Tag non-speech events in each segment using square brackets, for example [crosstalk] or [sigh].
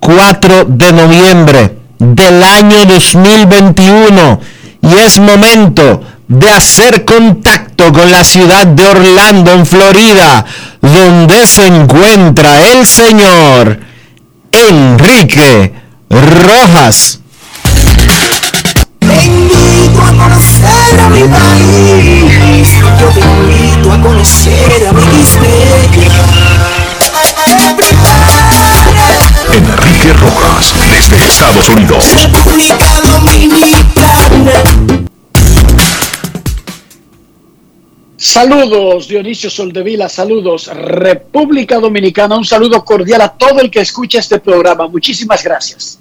4 de noviembre del año 2021 y es momento de hacer contacto con la ciudad de Orlando, en Florida, donde se encuentra el señor Enrique Rojas. Te invito a conocer a mi país. Yo te invito a conocer a mi Enrique Rojas, desde Estados Unidos. República Dominicana. Saludos Dionisio Soldevila, saludos República Dominicana, un saludo cordial a todo el que escucha este programa. Muchísimas gracias.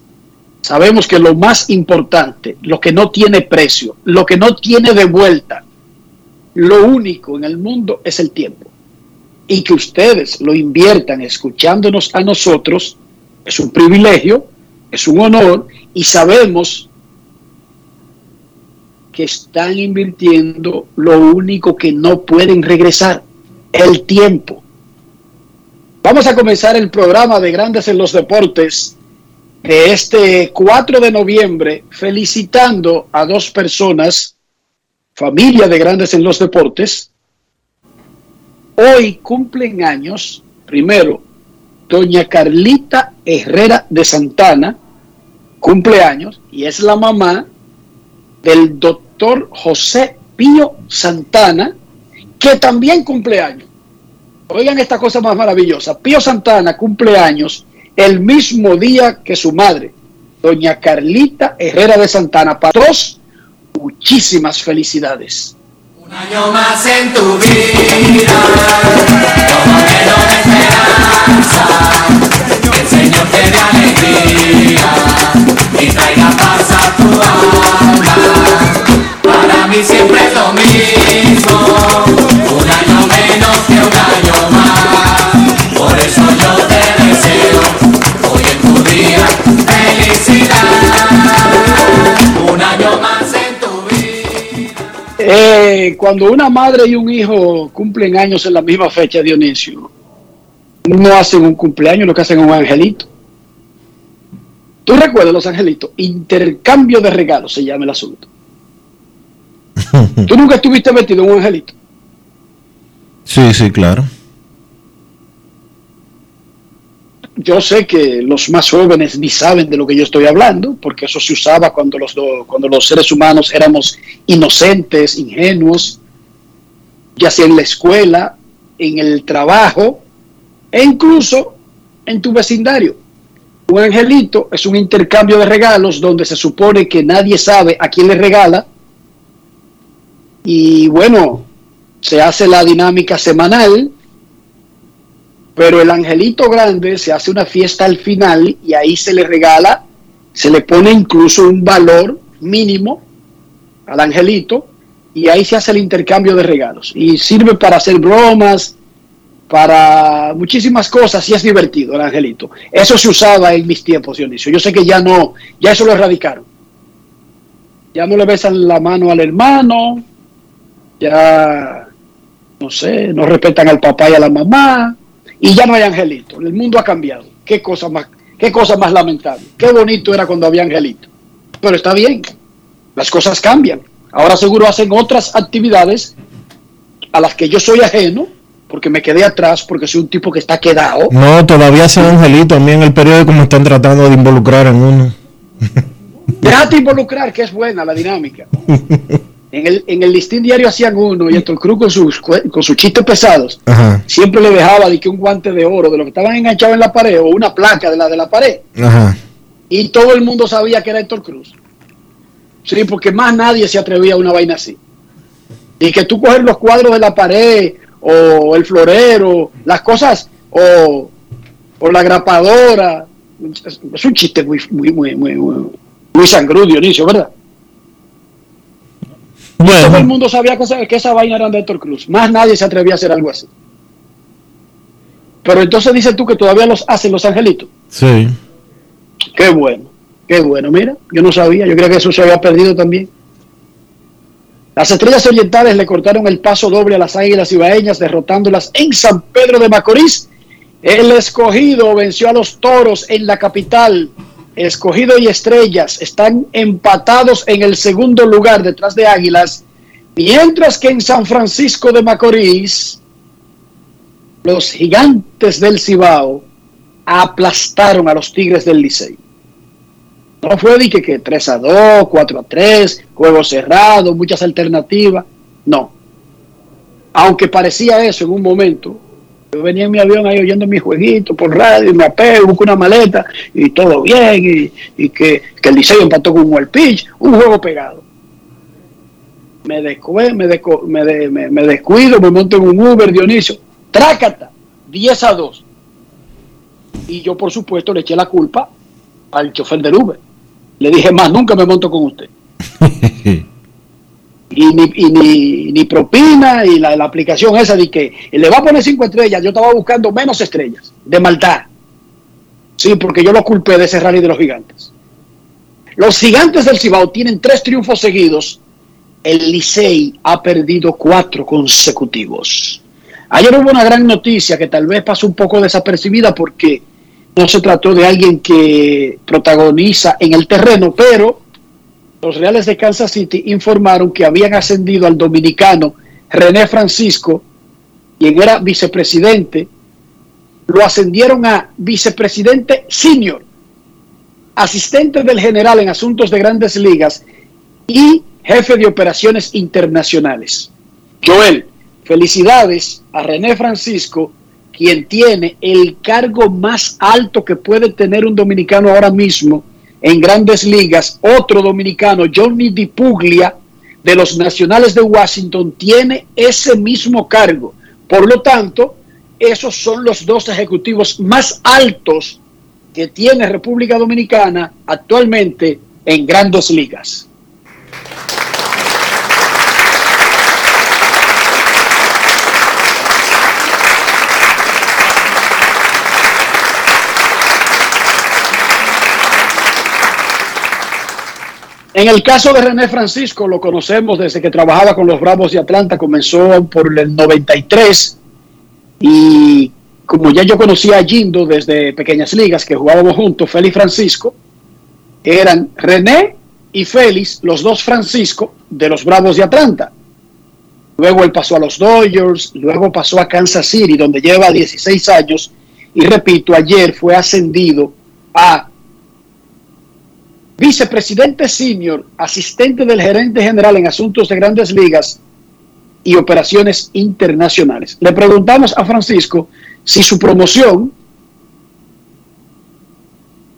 Sabemos que lo más importante, lo que no tiene precio, lo que no tiene de vuelta, lo único en el mundo es el tiempo. Y que ustedes lo inviertan escuchándonos a nosotros es un privilegio, es un honor y sabemos que están invirtiendo lo único que no pueden regresar, el tiempo. Vamos a comenzar el programa de Grandes en los Deportes de este 4 de noviembre felicitando a dos personas, familia de Grandes en los Deportes. Hoy cumplen años, primero, doña Carlita Herrera de Santana, cumpleaños, y es la mamá del doctor José Pío Santana, que también cumpleaños. Oigan esta cosa más maravillosa. Pío Santana cumpleaños el mismo día que su madre, doña Carlita Herrera de Santana. Para todos, muchísimas felicidades. Un año más en tu vida, Eh, cuando una madre y un hijo cumplen años en la misma fecha, Dionisio, no hacen un cumpleaños, lo que hacen es un angelito. ¿Tú recuerdas los angelitos? Intercambio de regalos se llama el asunto. [laughs] ¿Tú nunca estuviste metido en un angelito? Sí, sí, claro. Yo sé que los más jóvenes ni saben de lo que yo estoy hablando, porque eso se usaba cuando los, do- cuando los seres humanos éramos inocentes, ingenuos, ya sea en la escuela, en el trabajo e incluso en tu vecindario. Un angelito es un intercambio de regalos donde se supone que nadie sabe a quién le regala. Y bueno, se hace la dinámica semanal, pero el angelito grande se hace una fiesta al final y ahí se le regala, se le pone incluso un valor mínimo al angelito y ahí se hace el intercambio de regalos. Y sirve para hacer bromas, para muchísimas cosas y es divertido el angelito. Eso se usaba en mis tiempos, Dionisio. Yo sé que ya no, ya eso lo erradicaron. Ya no le besan la mano al hermano, ya, no sé, no respetan al papá y a la mamá, y ya no hay angelito. El mundo ha cambiado. Qué más, qué cosa más lamentable. Qué bonito era cuando había angelito. Pero está bien, las cosas cambian. Ahora seguro hacen otras actividades a las que yo soy ajeno, porque me quedé atrás, porque soy un tipo que está quedado. No, todavía hacen angelito. A mí en el periódico me están tratando de involucrar en uno. [laughs] Déjate involucrar, que es buena la dinámica. [laughs] En el, en el listín diario hacían uno y el Cruz con sus, con sus chistes pesados Ajá, siempre le dejaba de que un guante de oro de lo que estaban enganchados en la pared o una placa de la de la pared ajá. y todo el mundo sabía que era Héctor Cruz. Sí, porque más nadie se atrevía a una vaina así. Y que tú coger los cuadros de la pared o el florero, las cosas o, o la grapadora. Es, un chiste muy, muy, muy, muy, muy, sangrudo, Dionisio, ¿verdad? Todo el Bueno, mundo sabía que esa, que esa vaina era de Héctor Cruz. Más nadie se atrevía a hacer algo así. Pero entonces dices tú que todavía los hacen los angelitos. sí. Qué bueno, qué bueno. Mira, yo no sabía, yo creía que eso se había perdido también. Las estrellas orientales le cortaron el paso doble a las águilas ibaeñas, derrotándolas en San Pedro de Macorís. El escogido venció a los toros en la capital. Escogido y estrellas están empatados en el segundo lugar detrás de águilas, mientras que en San Francisco de Macorís, los gigantes del Cibao aplastaron a los Tigres del Licey. No fue de que, que 3 a 2, 4 a 3, juego cerrado, muchas alternativas. No. Aunque parecía eso en un momento. Yo venía en mi avión ahí oyendo mi jueguito por radio, y me apego, busco una maleta y todo bien. Y, que, el Licey empató con un well pitch, un juego pegado. Me, descue- me, deco- me, me- me descuido, me monto en un Uber, Dionisio. Trácata, 10 a 2. Y yo, por supuesto, le eché la culpa al chofer del Uber. Le dije, más nunca me monto con usted. [laughs] y ni, y ni, ni propina y la, la aplicación esa de que le va a poner cinco estrellas, yo estaba buscando menos estrellas, de maldad. Sí, porque yo lo culpé de ese rally de los gigantes. Los gigantes del Cibao tienen tres triunfos seguidos. El Licey ha perdido cuatro consecutivos. Ayer hubo una gran noticia que tal vez pasó un poco desapercibida porque no se trató de alguien que protagoniza en el terreno, pero los Reales de Kansas City informaron que habían ascendido al dominicano René Francisco, quien era vicepresidente, lo ascendieron a vicepresidente senior, asistente del general en asuntos de grandes ligas y jefe de operaciones internacionales. Joel, felicidades a René Francisco, quien tiene el cargo más alto que puede tener un dominicano ahora mismo en grandes ligas. Otro dominicano, Johnny DiPuglia, de los Nacionales de Washington, tiene ese mismo cargo. Por lo tanto, esos son los dos ejecutivos más altos que tiene República Dominicana actualmente en grandes ligas. En el caso de René Francisco, lo conocemos desde que trabajaba con los Bravos de Atlanta, comenzó por el 93 y como ya yo conocía a Jindo desde pequeñas ligas que jugábamos juntos, Félix Francisco, eran René y Félix, los dos Francisco de los Bravos de Atlanta. Luego él pasó a los Dodgers, luego pasó a Kansas City, donde lleva 16 años, y repito, ayer fue ascendido a vicepresidente senior, asistente del gerente general en asuntos de grandes ligas y operaciones internacionales. Le preguntamos a Francisco si su promoción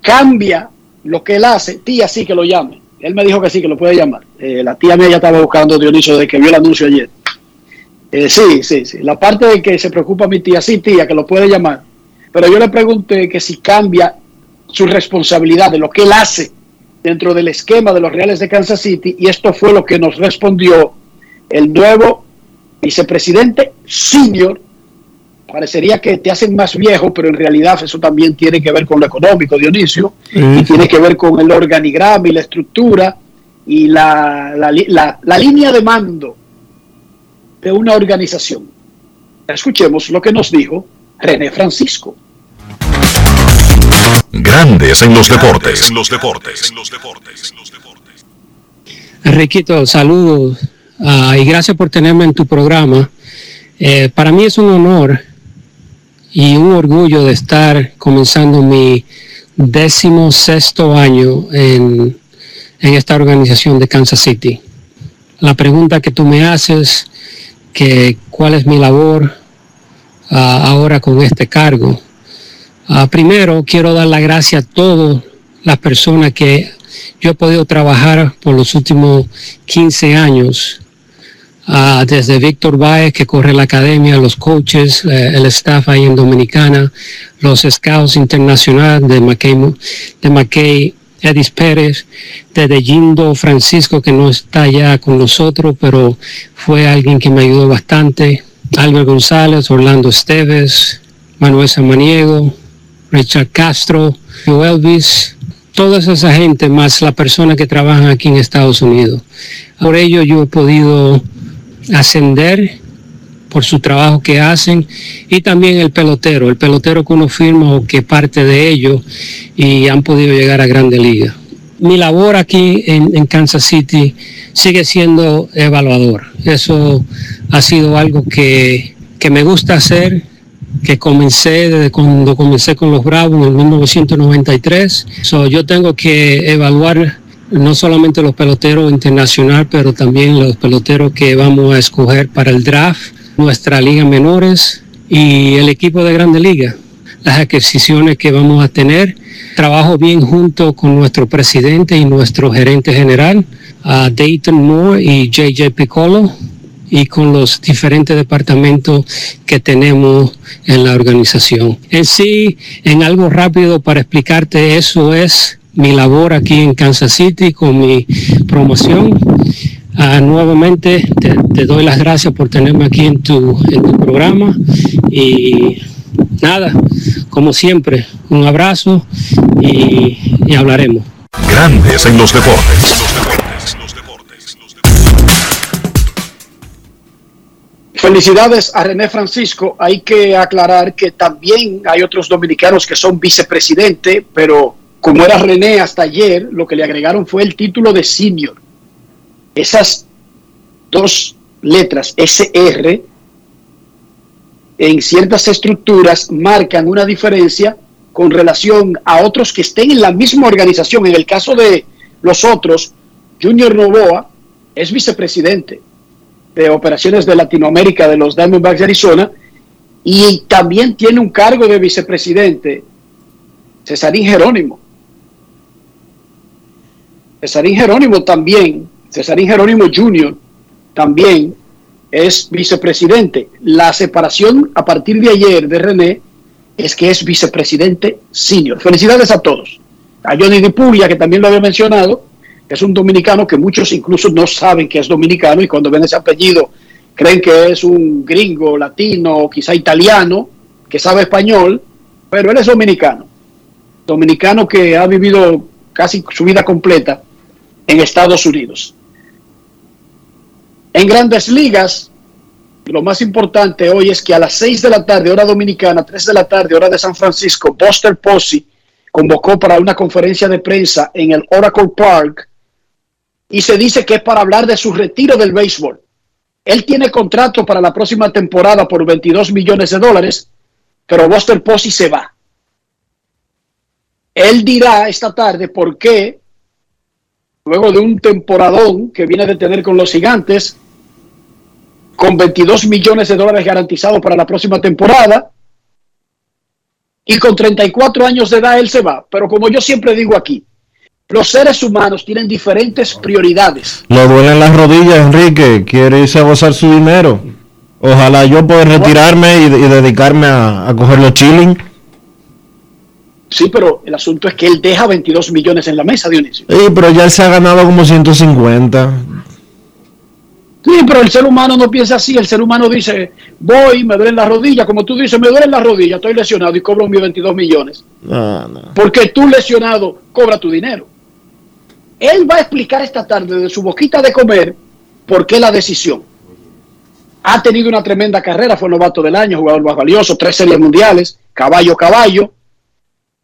cambia lo que él hace, tía sí que lo llame. Él me dijo que sí, que lo puede llamar. Eh, la tía mía ya estaba buscando Dionisio desde que vio el anuncio ayer. Eh, sí, sí, sí. La parte de que se preocupa mi tía, sí, tía, que lo puede llamar. Pero yo le pregunté que si cambia su responsabilidad de lo que él hace dentro del esquema de los Reales de Kansas City y esto fue lo que nos respondió el nuevo vicepresidente senior. Parecería que te hacen más viejo, pero en realidad eso también tiene que ver con lo económico, Dionisio, y tiene que ver con el organigrama y la estructura y la, la, la, la línea de mando de una organización. Escuchemos lo que nos dijo René Francisco. Grandes en los deportes. En los deportes. En los deportes. Enriquito, saludos ah, y gracias por tenerme en tu programa. Eh, para mí es un honor y un orgullo de estar comenzando mi décimo sexto año en, en esta organización de Kansas City. La pregunta que tú me haces, que cuál es mi labor ah, ahora con este cargo. Ah, primero, quiero dar las gracias a todas las personas que yo he podido trabajar por los últimos 15 años, ah, desde Víctor Baez, que corre la academia, los coaches, eh, el staff ahí en Dominicana, los scouts internacionales de McKay, de McKay Edis Pérez, desde Gindo Francisco, que no está ya con nosotros, pero fue alguien que me ayudó bastante, Albert González, Orlando Esteves, Manuel Samaniego, Richard Castro, Elvis, toda esa gente, más la persona que trabajan aquí en Estados Unidos. Por ello yo he podido ascender por su trabajo que hacen y también el pelotero, el pelotero que uno firma o que parte de ellos y han podido llegar a Grande Liga. Mi labor aquí en, en Kansas City sigue siendo evaluador. Eso ha sido algo que, que me gusta hacer, que comencé desde cuando comencé con los Bravos en el 1993. So, yo tengo que evaluar no solamente los peloteros internacional, pero también los peloteros que vamos a escoger para el draft, nuestra liga menores y el equipo de Grande Liga. Las adquisiciones que vamos a tener. Trabajo bien junto con nuestro presidente y nuestro gerente general, a Dayton Moore y JJ Piccolo y con los diferentes departamentos que tenemos en la organización. En sí, en algo rápido para explicarte, eso es mi labor aquí en Kansas City con mi promoción. Ah, nuevamente te, te doy las gracias por tenerme aquí en tu, en tu programa y nada, como siempre, un abrazo y, y hablaremos. Grandes en los deportes. Felicidades a René Francisco. Hay que aclarar que también hay otros dominicanos que son vicepresidente, pero como era René hasta ayer, lo que le agregaron fue el título de senior. Esas dos letras, SR, en ciertas estructuras marcan una diferencia con relación a otros que estén en la misma organización. En el caso de los otros, Junior Novoa es vicepresidente de operaciones de Latinoamérica de los Diamondbacks de Arizona y también tiene un cargo de vicepresidente, Cesarín Jerónimo. Cesarín Jerónimo también, Cesarín Jerónimo Jr. también es vicepresidente. La separación a partir de ayer de René es que es vicepresidente senior. Felicidades a todos. A Johnny Dipulia, que también lo había mencionado, es un dominicano que muchos incluso no saben que es dominicano y cuando ven ese apellido creen que es un gringo, latino, quizá italiano, que sabe español, pero él es dominicano. Dominicano que ha vivido casi su vida completa en Estados Unidos. En grandes ligas, lo más importante hoy es que a las 6 de la tarde, hora dominicana, 3 de la tarde, hora de San Francisco, Buster Posey convocó para una conferencia de prensa en el Oracle Park y se dice que es para hablar de su retiro del béisbol. Él tiene contrato para la próxima temporada por 22 millones de dólares, pero Buster Posey se va. Él dirá esta tarde por qué, luego de un temporadón que viene de tener con los gigantes, con 22 millones de dólares garantizados para la próxima temporada, y con 34 años de edad él se va. Pero como yo siempre digo aquí, los seres humanos tienen diferentes prioridades. Le duelen las rodillas, Enrique. Quiere irse a gozar su dinero. Ojalá yo pueda retirarme y, y dedicarme a, a coger los chilling. Sí, pero el asunto es que él deja 22 millones en la mesa, Dionisio. Sí, pero ya él se ha ganado como 150. Sí, pero el ser humano no piensa así. El ser humano dice, voy, me duelen las rodillas. Como tú dices, me duelen las rodillas, estoy lesionado y cobro mis 22 millones. No, no. Porque tú lesionado cobra tu dinero. Él va a explicar esta tarde de su boquita de comer por qué la decisión. Ha tenido una tremenda carrera, fue novato del año, jugador más valioso, tres series mundiales, caballo, caballo.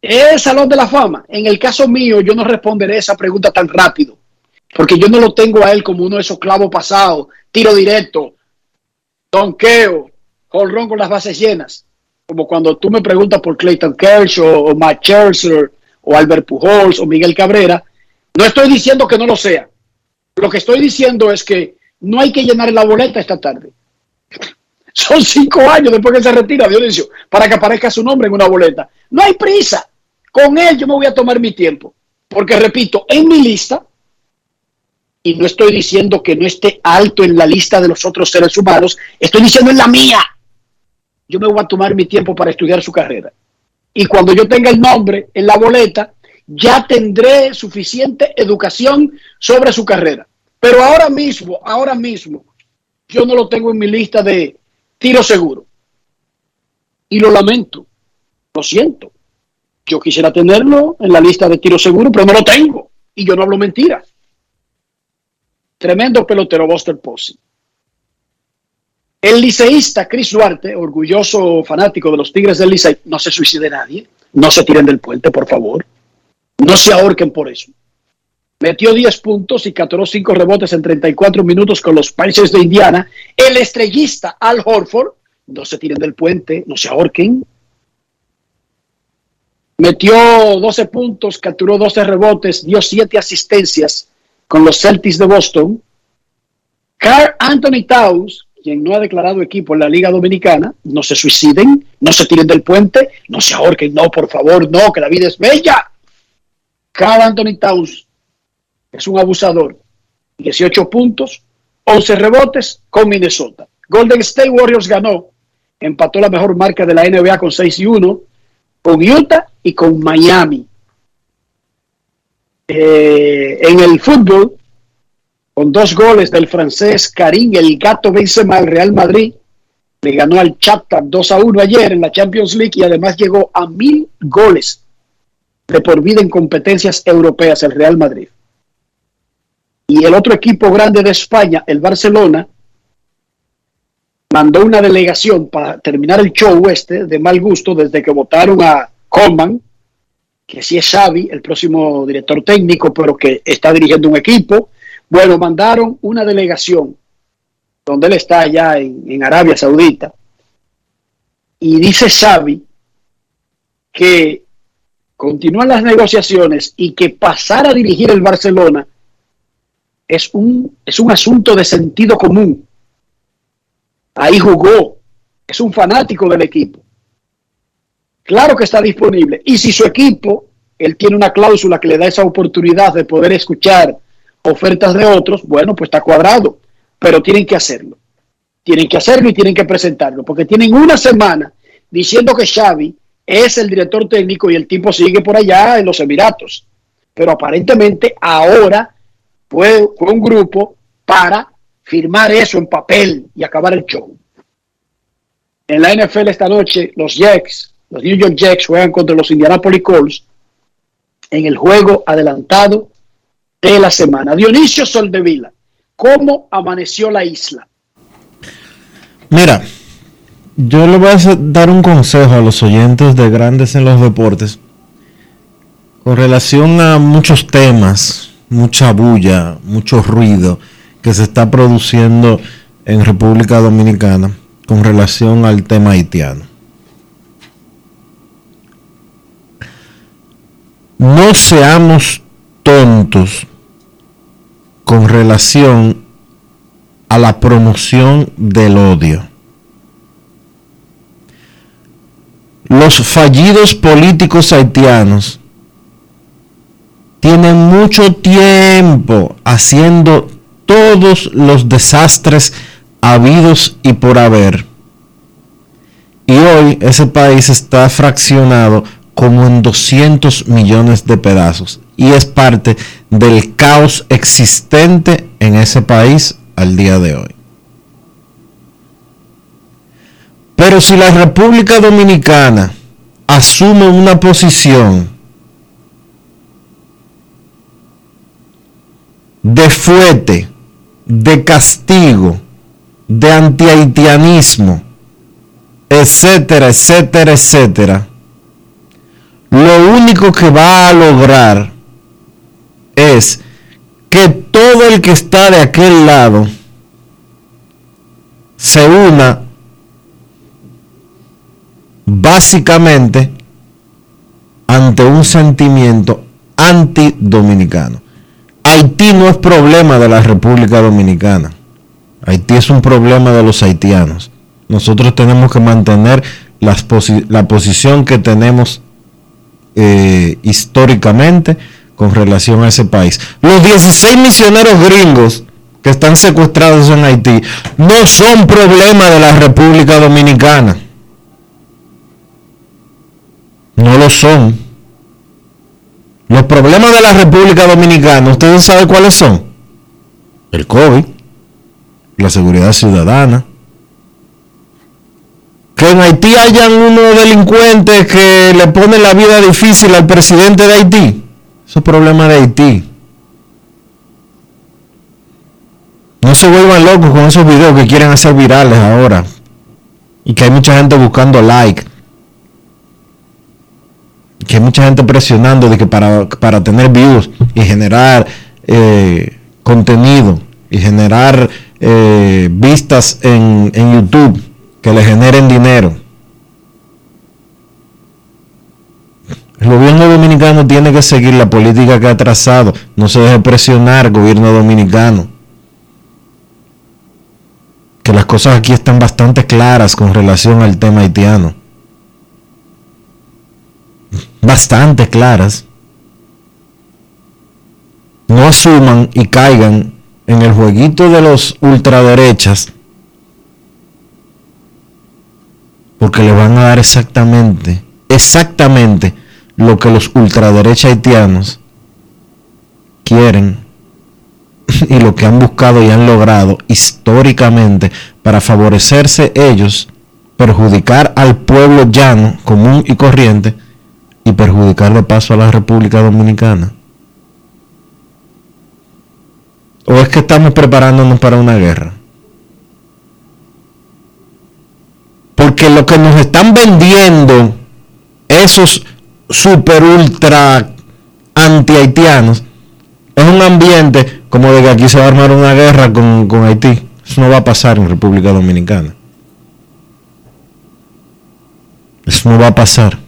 Es Salón de la Fama. En el caso mío, yo no responderé esa pregunta tan rápido, porque yo no lo tengo a él como uno de esos clavos pasados, tiro directo, donqueo, jonrón con las bases llenas. Como cuando tú me preguntas por Clayton Kershaw o Matt Scherzer o Albert Pujols o Miguel Cabrera, no estoy diciendo que no lo sea. Lo que estoy diciendo es que no hay que llenar la boleta esta tarde. [laughs] Son cinco años después que se retira Dionisio para que aparezca su nombre en una boleta. No hay prisa. Con él yo me voy a tomar mi tiempo. Porque repito, en mi lista, y no estoy diciendo que no esté alto en la lista de los otros seres humanos, estoy diciendo en la mía. Yo me voy a tomar mi tiempo para estudiar su carrera. Y cuando yo tenga el nombre en la boleta, ya tendré suficiente educación sobre su carrera. Pero ahora mismo, ahora mismo, yo no lo tengo en mi lista de tiro seguro. Y lo lamento, lo siento. Yo quisiera tenerlo en la lista de tiro seguro, pero no lo tengo. Y yo no hablo mentiras. Tremendo pelotero Buster Posey. El liceísta Chris Duarte, orgulloso fanático de los Tigres del Licey, no se suicide nadie. No se tiren del puente, por favor. No se ahorquen por eso. Metió 10 puntos y capturó 5 rebotes en 34 minutos con los Pacers de Indiana. El estrellista Al Horford, no se tiren del puente, no se ahorquen. Metió 12 puntos, capturó 12 rebotes, dio 7 asistencias con los Celtics de Boston. Carl Anthony Towns, quien no ha declarado equipo en la Liga Dominicana, no se suiciden, no se tiren del puente, no se ahorquen, no, por favor, no, que la vida es bella. Carl Anthony Towns es un abusador. 18 puntos, 11 rebotes con Minnesota. Golden State Warriors ganó, empató la mejor marca de la NBA con 6 y 1, con Utah y con Miami. Eh, en el fútbol, con dos goles del francés Karim, el gato Benzema, el Real Madrid, le ganó al Shakhtar 2 a 1 ayer en la Champions League y además llegó a mil goles de por vida en competencias europeas el Real Madrid. Y el otro equipo grande de España, el Barcelona, mandó una delegación para terminar el show este de mal gusto desde que votaron a Coman, que sí es Xavi, el próximo director técnico, pero que está dirigiendo un equipo. Bueno, mandaron una delegación donde él está allá en, en Arabia Saudita. Y dice Xavi que continúan las negociaciones y que pasar a dirigir el Barcelona es un, es un asunto de sentido común. Ahí jugó, es un fanático del equipo. Claro que está disponible. Y si su equipo, él tiene una cláusula que le da esa oportunidad de poder escuchar ofertas de otros, bueno, pues está cuadrado. Pero tienen que hacerlo. Tienen que hacerlo y tienen que presentarlo. Porque tienen una semana diciendo que Xavi es el director técnico y el tipo sigue por allá en los Emiratos. Pero aparentemente ahora fue, un grupo para firmar eso en papel y acabar el show. En la NFL esta noche, los Jets, los New York Jets juegan contra los Indianapolis Colts en el juego adelantado de la semana. Dionisio Soldevila, ¿cómo amaneció la isla? Mira, yo le voy a dar un consejo a los oyentes de Grandes en los Deportes con relación a muchos temas, mucha bulla, mucho ruido que se está produciendo en República Dominicana con relación al tema haitiano. No seamos tontos con relación a la promoción del odio. Los fallidos políticos haitianos tienen mucho tiempo haciendo todos los desastres habidos y por haber. Y hoy ese país está fraccionado como en 200 millones de pedazos. Y es parte del caos existente en ese país al día de hoy. Pero si la República Dominicana asume una posición de fuete, de castigo, de antihaitianismo, etcétera, etcétera, etcétera, lo único que va a lograr es que todo el que está de aquel lado se una básicamente ante un sentimiento antidominicano. Haití no es problema de la República Dominicana. Haití es un problema de los haitianos. Nosotros tenemos que mantener la posición que tenemos eh, históricamente con relación a ese país. Los 16 misioneros gringos que están secuestrados en Haití no son problema de la República Dominicana. No lo son. Los problemas de la República Dominicana, ¿ustedes saben cuáles son? El COVID, la seguridad ciudadana. Que en Haití hayan unos delincuentes que le ponen la vida difícil al presidente de Haití. Eso es problema de Haití. No se vuelvan locos con esos videos que quieren hacer virales ahora. Y que hay mucha gente buscando like que hay mucha gente presionando de que para, tener views y generar eh, contenido y generar eh, vistas en, en YouTube que le generen dinero. El gobierno dominicano tiene que seguir la política que ha trazado. No se deje presionar, gobierno dominicano. Que las cosas aquí están bastante claras con relación al tema haitiano bastante claras, no asuman y caigan en el jueguito de los ultraderechas, porque le van a dar exactamente, exactamente lo que los ultraderechas haitianos quieren [laughs] y lo que han buscado y han logrado históricamente para favorecerse ellos, perjudicar al pueblo llano, común y corriente, y perjudicar de paso a la República Dominicana? ¿O es que estamos preparándonos para una guerra? Porque lo que nos están vendiendo esos super ultra anti haitianos es un ambiente como de que aquí se va a armar una guerra con, con Haití. Eso no va a pasar en República Dominicana. Eso no va a pasar.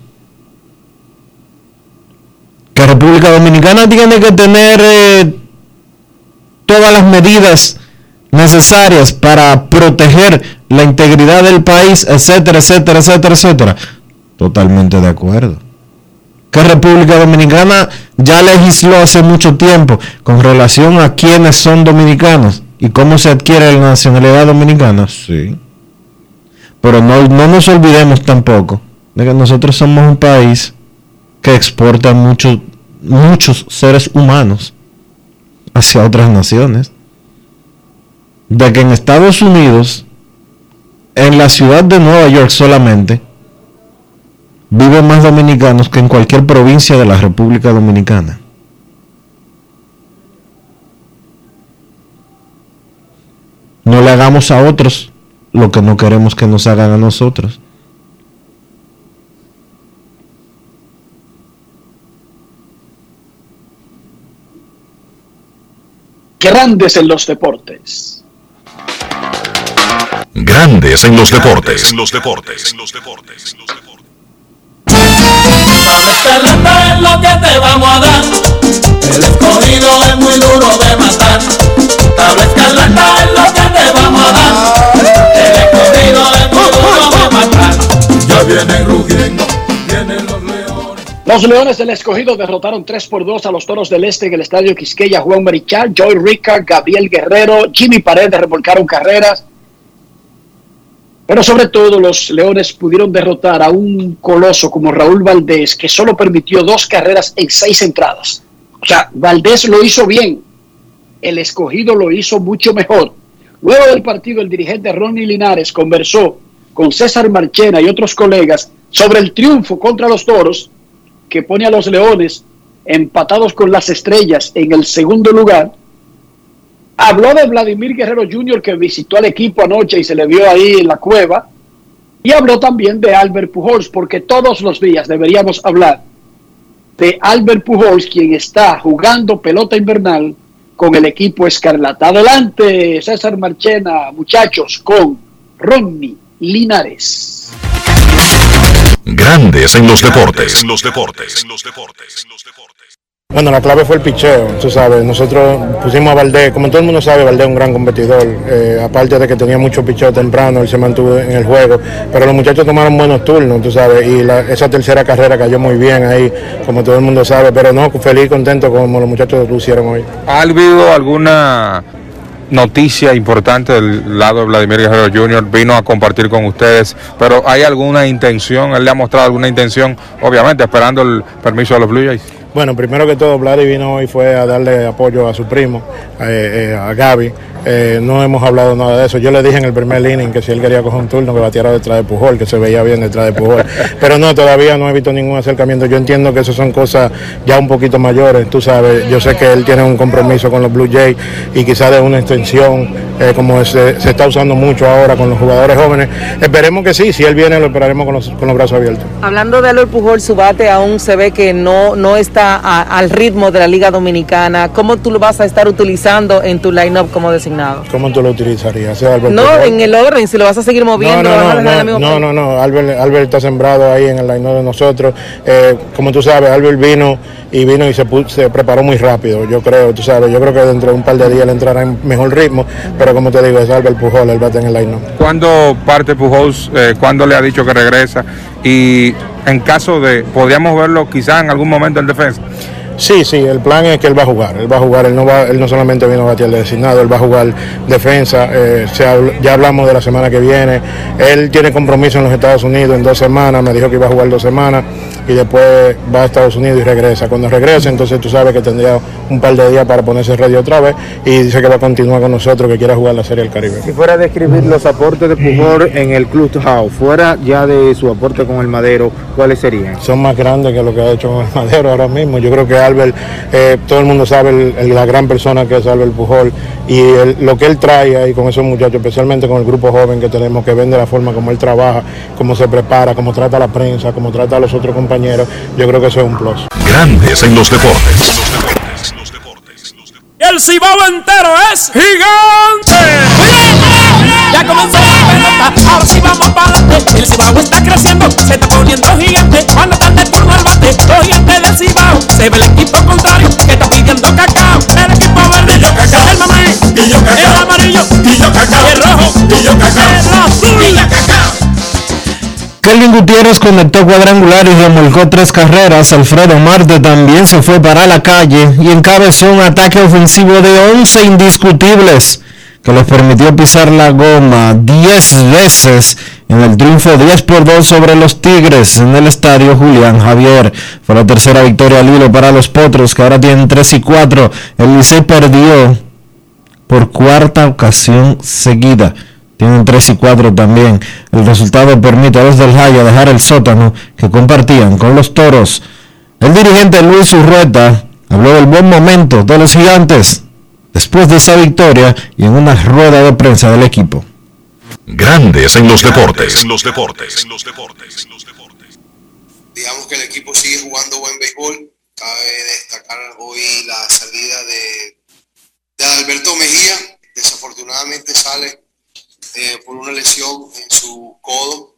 La República Dominicana tiene que tener eh, todas las medidas necesarias para proteger la integridad del país, etcétera, etcétera, etcétera, etcétera. Totalmente de acuerdo. Que República Dominicana ya legisló hace mucho tiempo con relación a quiénes son dominicanos y cómo se adquiere la nacionalidad dominicana. Sí. Pero no, no nos olvidemos tampoco de que nosotros somos un país que exporta mucho muchos seres humanos hacia otras naciones. De que en Estados Unidos, en la ciudad de Nueva York solamente, viven más dominicanos que en cualquier provincia de la República Dominicana. No le hagamos a otros lo que no queremos que nos hagan a nosotros. Grandes en los deportes. Grandes en los deportes. En los deportes. En los deportes. Dale es lo que te vamos a dar. El escogido es muy duro de matar. Tabla escarlata es lo que te vamos a dar. El escogido es muy duro de matar. Ya vienen rugiendo Los Leones del Escogido derrotaron 3 por 2 a los Toros del Este en el Estadio Quisqueya. Juan Marichal, Joy Rica, Gabriel Guerrero, Jimmy Paredes remolcaron carreras. Pero sobre todo los Leones pudieron derrotar a un coloso como Raúl Valdés, que solo permitió dos carreras en seis entradas. O sea, Valdés lo hizo bien. El escogido lo hizo mucho mejor. Luego del partido, el dirigente Ronnie Linares conversó con César Marchena y otros colegas sobre el triunfo contra los toros que pone a los Leones empatados con las estrellas en el segundo lugar. Habló de Vladimir Guerrero Jr. que visitó al equipo anoche y se le vio ahí en la cueva. Y habló también de Albert Pujols, porque todos los días deberíamos hablar de Albert Pujols, quien está jugando pelota invernal con el equipo Escarlata. Adelante, César Marchena, muchachos, con Ronnie Linares. Grandes en los deportes. En los deportes. En los deportes. Bueno, la clave fue el picheo, tú sabes, nosotros pusimos a Valdés, como todo el mundo sabe, Valdés es un gran competidor, eh, aparte de que tenía mucho picheo temprano, él se mantuvo en el juego, pero los muchachos tomaron buenos turnos, tú sabes, y la- esa tercera carrera cayó muy bien ahí, como todo el mundo sabe, pero no, feliz y contento como los muchachos lo hicieron hoy. ¿Ha habido alguna noticia importante del lado de Vladimir Guerrero Jr.? Vino a compartir con ustedes, pero ¿hay alguna intención? ¿Él le ha mostrado alguna intención? Obviamente, esperando el permiso de los Blue Jays. Bueno, primero que todo, Vladi vino hoy fue a darle apoyo a su primo, eh, eh, a Gaby. Eh, no hemos hablado nada de eso. Yo le dije en el primer inning que si él quería coger un turno, que batiera detrás de Pujol, que se veía bien detrás de Pujol. [laughs] Pero no, todavía no he visto ningún acercamiento. Yo entiendo que eso son cosas ya un poquito mayores, tú sabes. Yo sé que él tiene un compromiso con los Blue Jays y quizás de una extensión, eh, como se, se está usando mucho ahora con los jugadores jóvenes. Esperemos que sí, si él viene lo esperaremos con los, con los brazos abiertos. Hablando de Albert Pujol, su bate aún se ve que no, no está a- al ritmo de la Liga Dominicana. ¿Cómo tú lo vas a estar utilizando en tu line-up como ¿Cómo tú lo utilizarías? ¿Sea Albert No, en el orden, si lo vas a seguir moviendo. No, vas a no, no, no, no, no, no, Albert, Albert está sembrado ahí en el line de nosotros. Eh, como tú sabes, Albert vino y vino y se, preparó muy rápido, yo creo, tú sabes, yo creo que dentro de un par de días él entrará en mejor ritmo, pero como te digo, es Albert Pujol, él bate en el line ¿Cuándo parte Pujols? Eh, ¿Cuándo le ha dicho que regresa? Y en caso de, podríamos verlo quizás en algún momento en defensa. Sí, sí, el plan es que él va a jugar, él va a jugar, él no, va, él no solamente vino a batir de designado, él va a jugar defensa, eh, se habl- ya hablamos de la semana que viene, él tiene compromiso en los Estados Unidos en dos semanas, me dijo que iba a jugar dos semanas y después va a Estados Unidos y regresa. Cuando regrese, entonces tú sabes que tendría un par de días para ponerse ready otra vez y dice que va a continuar con nosotros, que quiere jugar la Serie del Caribe. Si fuera a describir los aportes de Pujol en el Clubhouse, fuera ya de su aporte con el Madero, ¿cuáles serían? son más grandes que lo que ha hecho con el Madero ahora mismo. Yo creo que Albert, eh, todo el mundo sabe el- el- la gran persona que es Albert Pujol y el- lo que él trae ahí con esos muchachos, especialmente con el grupo joven que tenemos, que ven de la forma como él trabaja, cómo se prepara, cómo trata a la prensa, cómo trata a los otros compañeros, yo creo que eso es un plus. Grandes en los deportes. El cibao entero es gigante. Ya comenzó la pelota, ahora sí vamos para adelante. El cibao está creciendo, se está poniendo gigante. Cuando están de turno al bate, los gigantes del cibao. Se ve el equipo contrario que está pidiendo cacao. El equipo verde, yo cacao. El mamey, y yo cacao. El amarillo, y yo cacao. El rojo, y yo cacao. El azul, y yo cacao. Kelvin Gutiérrez conectó cuadrangular y remolcó tres carreras. Alfredo Marte también se fue para la calle y encabezó un ataque ofensivo de 11 indiscutibles que les permitió pisar la goma 10 veces en el triunfo 10 por 2 sobre los Tigres en el estadio Julián Javier. Fue la tercera victoria al hilo para los Potros que ahora tienen 3 y 4. El Licey perdió por cuarta ocasión seguida. Tienen 3 y 4 también. El resultado permite a los del Jaya dejar el sótano que compartían con los toros. El dirigente Luis Urrueta habló del buen momento de los gigantes después de esa victoria y en una rueda de prensa del equipo. Grandes en los deportes. En los deportes. digamos que el equipo sigue jugando buen béisbol. Cabe destacar hoy la salida de, de Alberto Mejía. Desafortunadamente sale eh, por una lesión en su codo.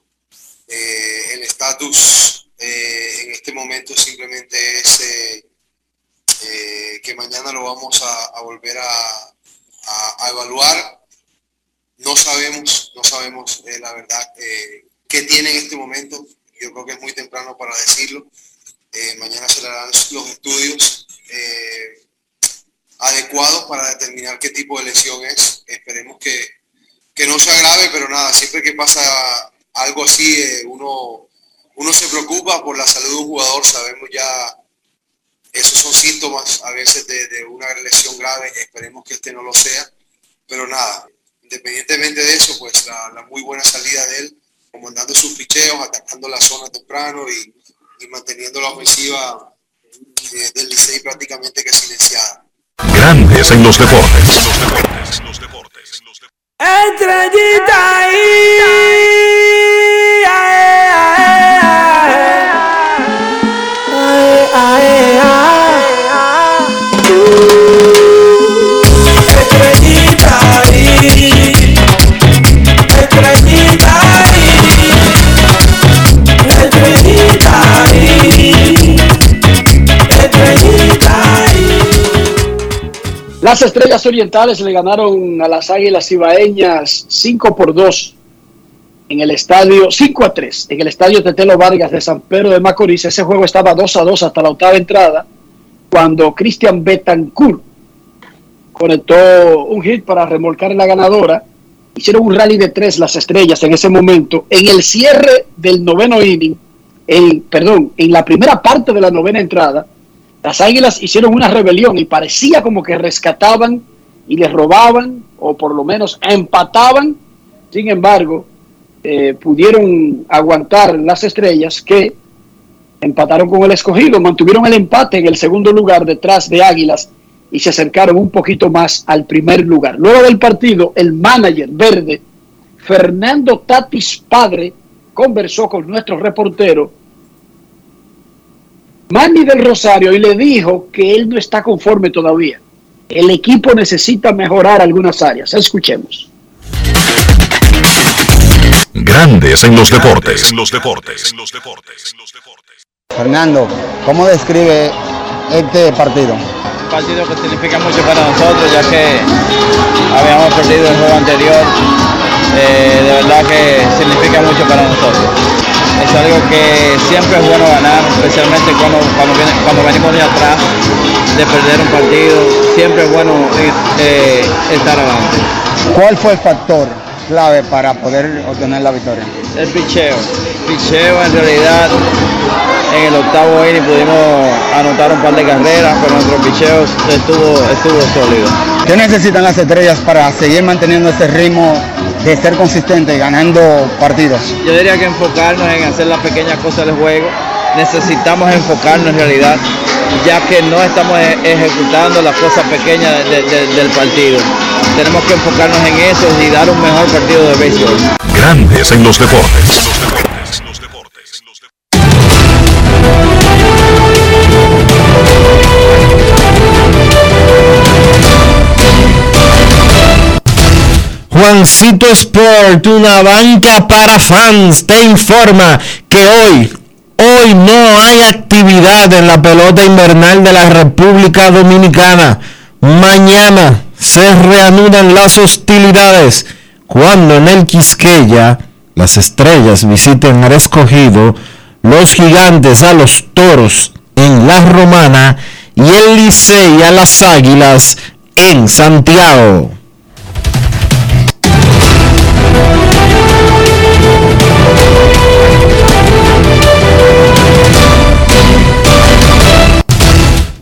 Eh, el estatus eh, en este momento simplemente es eh, que mañana lo vamos a, volver a, evaluar. No sabemos, no sabemos eh, la verdad eh, qué tiene en este momento. Yo creo que es muy temprano para decirlo. Eh, mañana se le harán los estudios adecuados para determinar qué tipo de lesión es. Esperemos que, que no sea grave, pero nada, siempre que pasa algo así, uno, uno se preocupa por la salud de un jugador, sabemos ya, esos son síntomas a veces de, de una lesión grave, esperemos que este no lo sea, pero nada, independientemente de eso, pues la, la muy buena salida de él, comandando sus picheos, atacando la zona temprano y, y manteniendo la ofensiva eh, del Licey prácticamente que silenciada. Grandes en los deportes. Estrellita ahí. Las Estrellas Orientales le ganaron a las Águilas Ibaeñas 5 por 2 en el estadio, 5 a 3, en el estadio Tetelo Vargas de San Pedro de Macorís. Ese juego estaba 2 a 2 hasta la octava entrada, cuando Cristian Betancourt conectó un hit para remolcar la ganadora. Hicieron un rally de tres las estrellas en ese momento. En el cierre del noveno inning, perdón, en la primera parte de la novena entrada, las Águilas hicieron una rebelión y parecía como que rescataban y les robaban, o por lo menos empataban. Sin embargo, eh, pudieron aguantar las estrellas que empataron con el escogido, mantuvieron el empate en el segundo lugar detrás de Águilas y se acercaron un poquito más al primer lugar. Luego del partido, el manager verde, Fernando Tatis Padre, conversó con nuestro reportero Manny del Rosario y le dijo que él no está conforme todavía. El equipo necesita mejorar algunas áreas. Escuchemos. Grandes en los deportes. En los deportes. Fernando, ¿cómo describe este partido? Un partido que significa mucho para nosotros, ya que habíamos perdido el juego anterior. Eh, de verdad que significa mucho para nosotros. Es algo que siempre es bueno ganar, especialmente cuando, cuando, viene- cuando venimos de atrás, de perder un partido. Siempre es bueno eh, estar adelante. ¿Cuál fue el factor clave para poder obtener la victoria? El picheo. Picheo en realidad en el octavo inning pudimos anotar un par de carreras, pero nuestro picheo estuvo, estuvo sólido. ¿Qué necesitan las estrellas para seguir manteniendo ese ritmo de ser consistente, ganando partidos? Yo diría que enfocarnos en hacer las pequeñas cosas del juego. Necesitamos enfocarnos en realidad, ya que no estamos e- ejecutando las cosas pequeñas de- de- del partido. Tenemos que enfocarnos en eso y dar un mejor partido de béisbol. Grandes en los deportes. Juancito Sport, una banca para fans, te informa que hoy, hoy no hay actividad en la pelota invernal de la República Dominicana. Mañana se reanudan las hostilidades cuando en el Quisqueya las estrellas visiten al escogido, los gigantes a los toros en la romana y el Licey a las águilas en Santiago.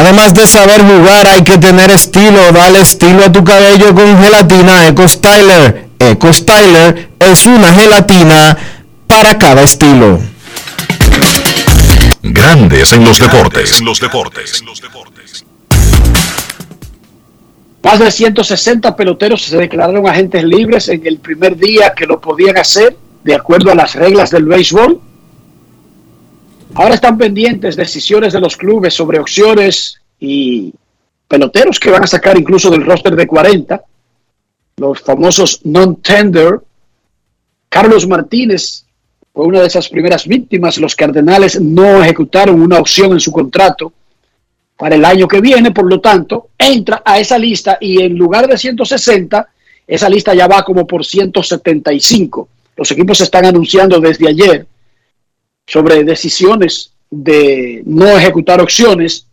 Además de saber jugar, hay que tener estilo. Dale estilo a tu cabello con gelatina Eco Styler. Eco Styler es una gelatina para cada estilo. Grandes en los deportes. En los deportes. Más de 160 peloteros se declararon agentes libres en el primer día que lo podían hacer de acuerdo a las reglas del béisbol. Ahora están pendientes decisiones de los clubes sobre opciones y peloteros que van a sacar incluso del roster de 40, los famosos non-tender. Carlos Martínez fue una de esas primeras víctimas. Los Cardenales no ejecutaron una opción en su contrato para el año que viene, por lo tanto, entra a esa lista y en lugar de 160, esa lista ya va como por 175. Los equipos están anunciando desde ayer sobre decisiones de no ejecutar opciones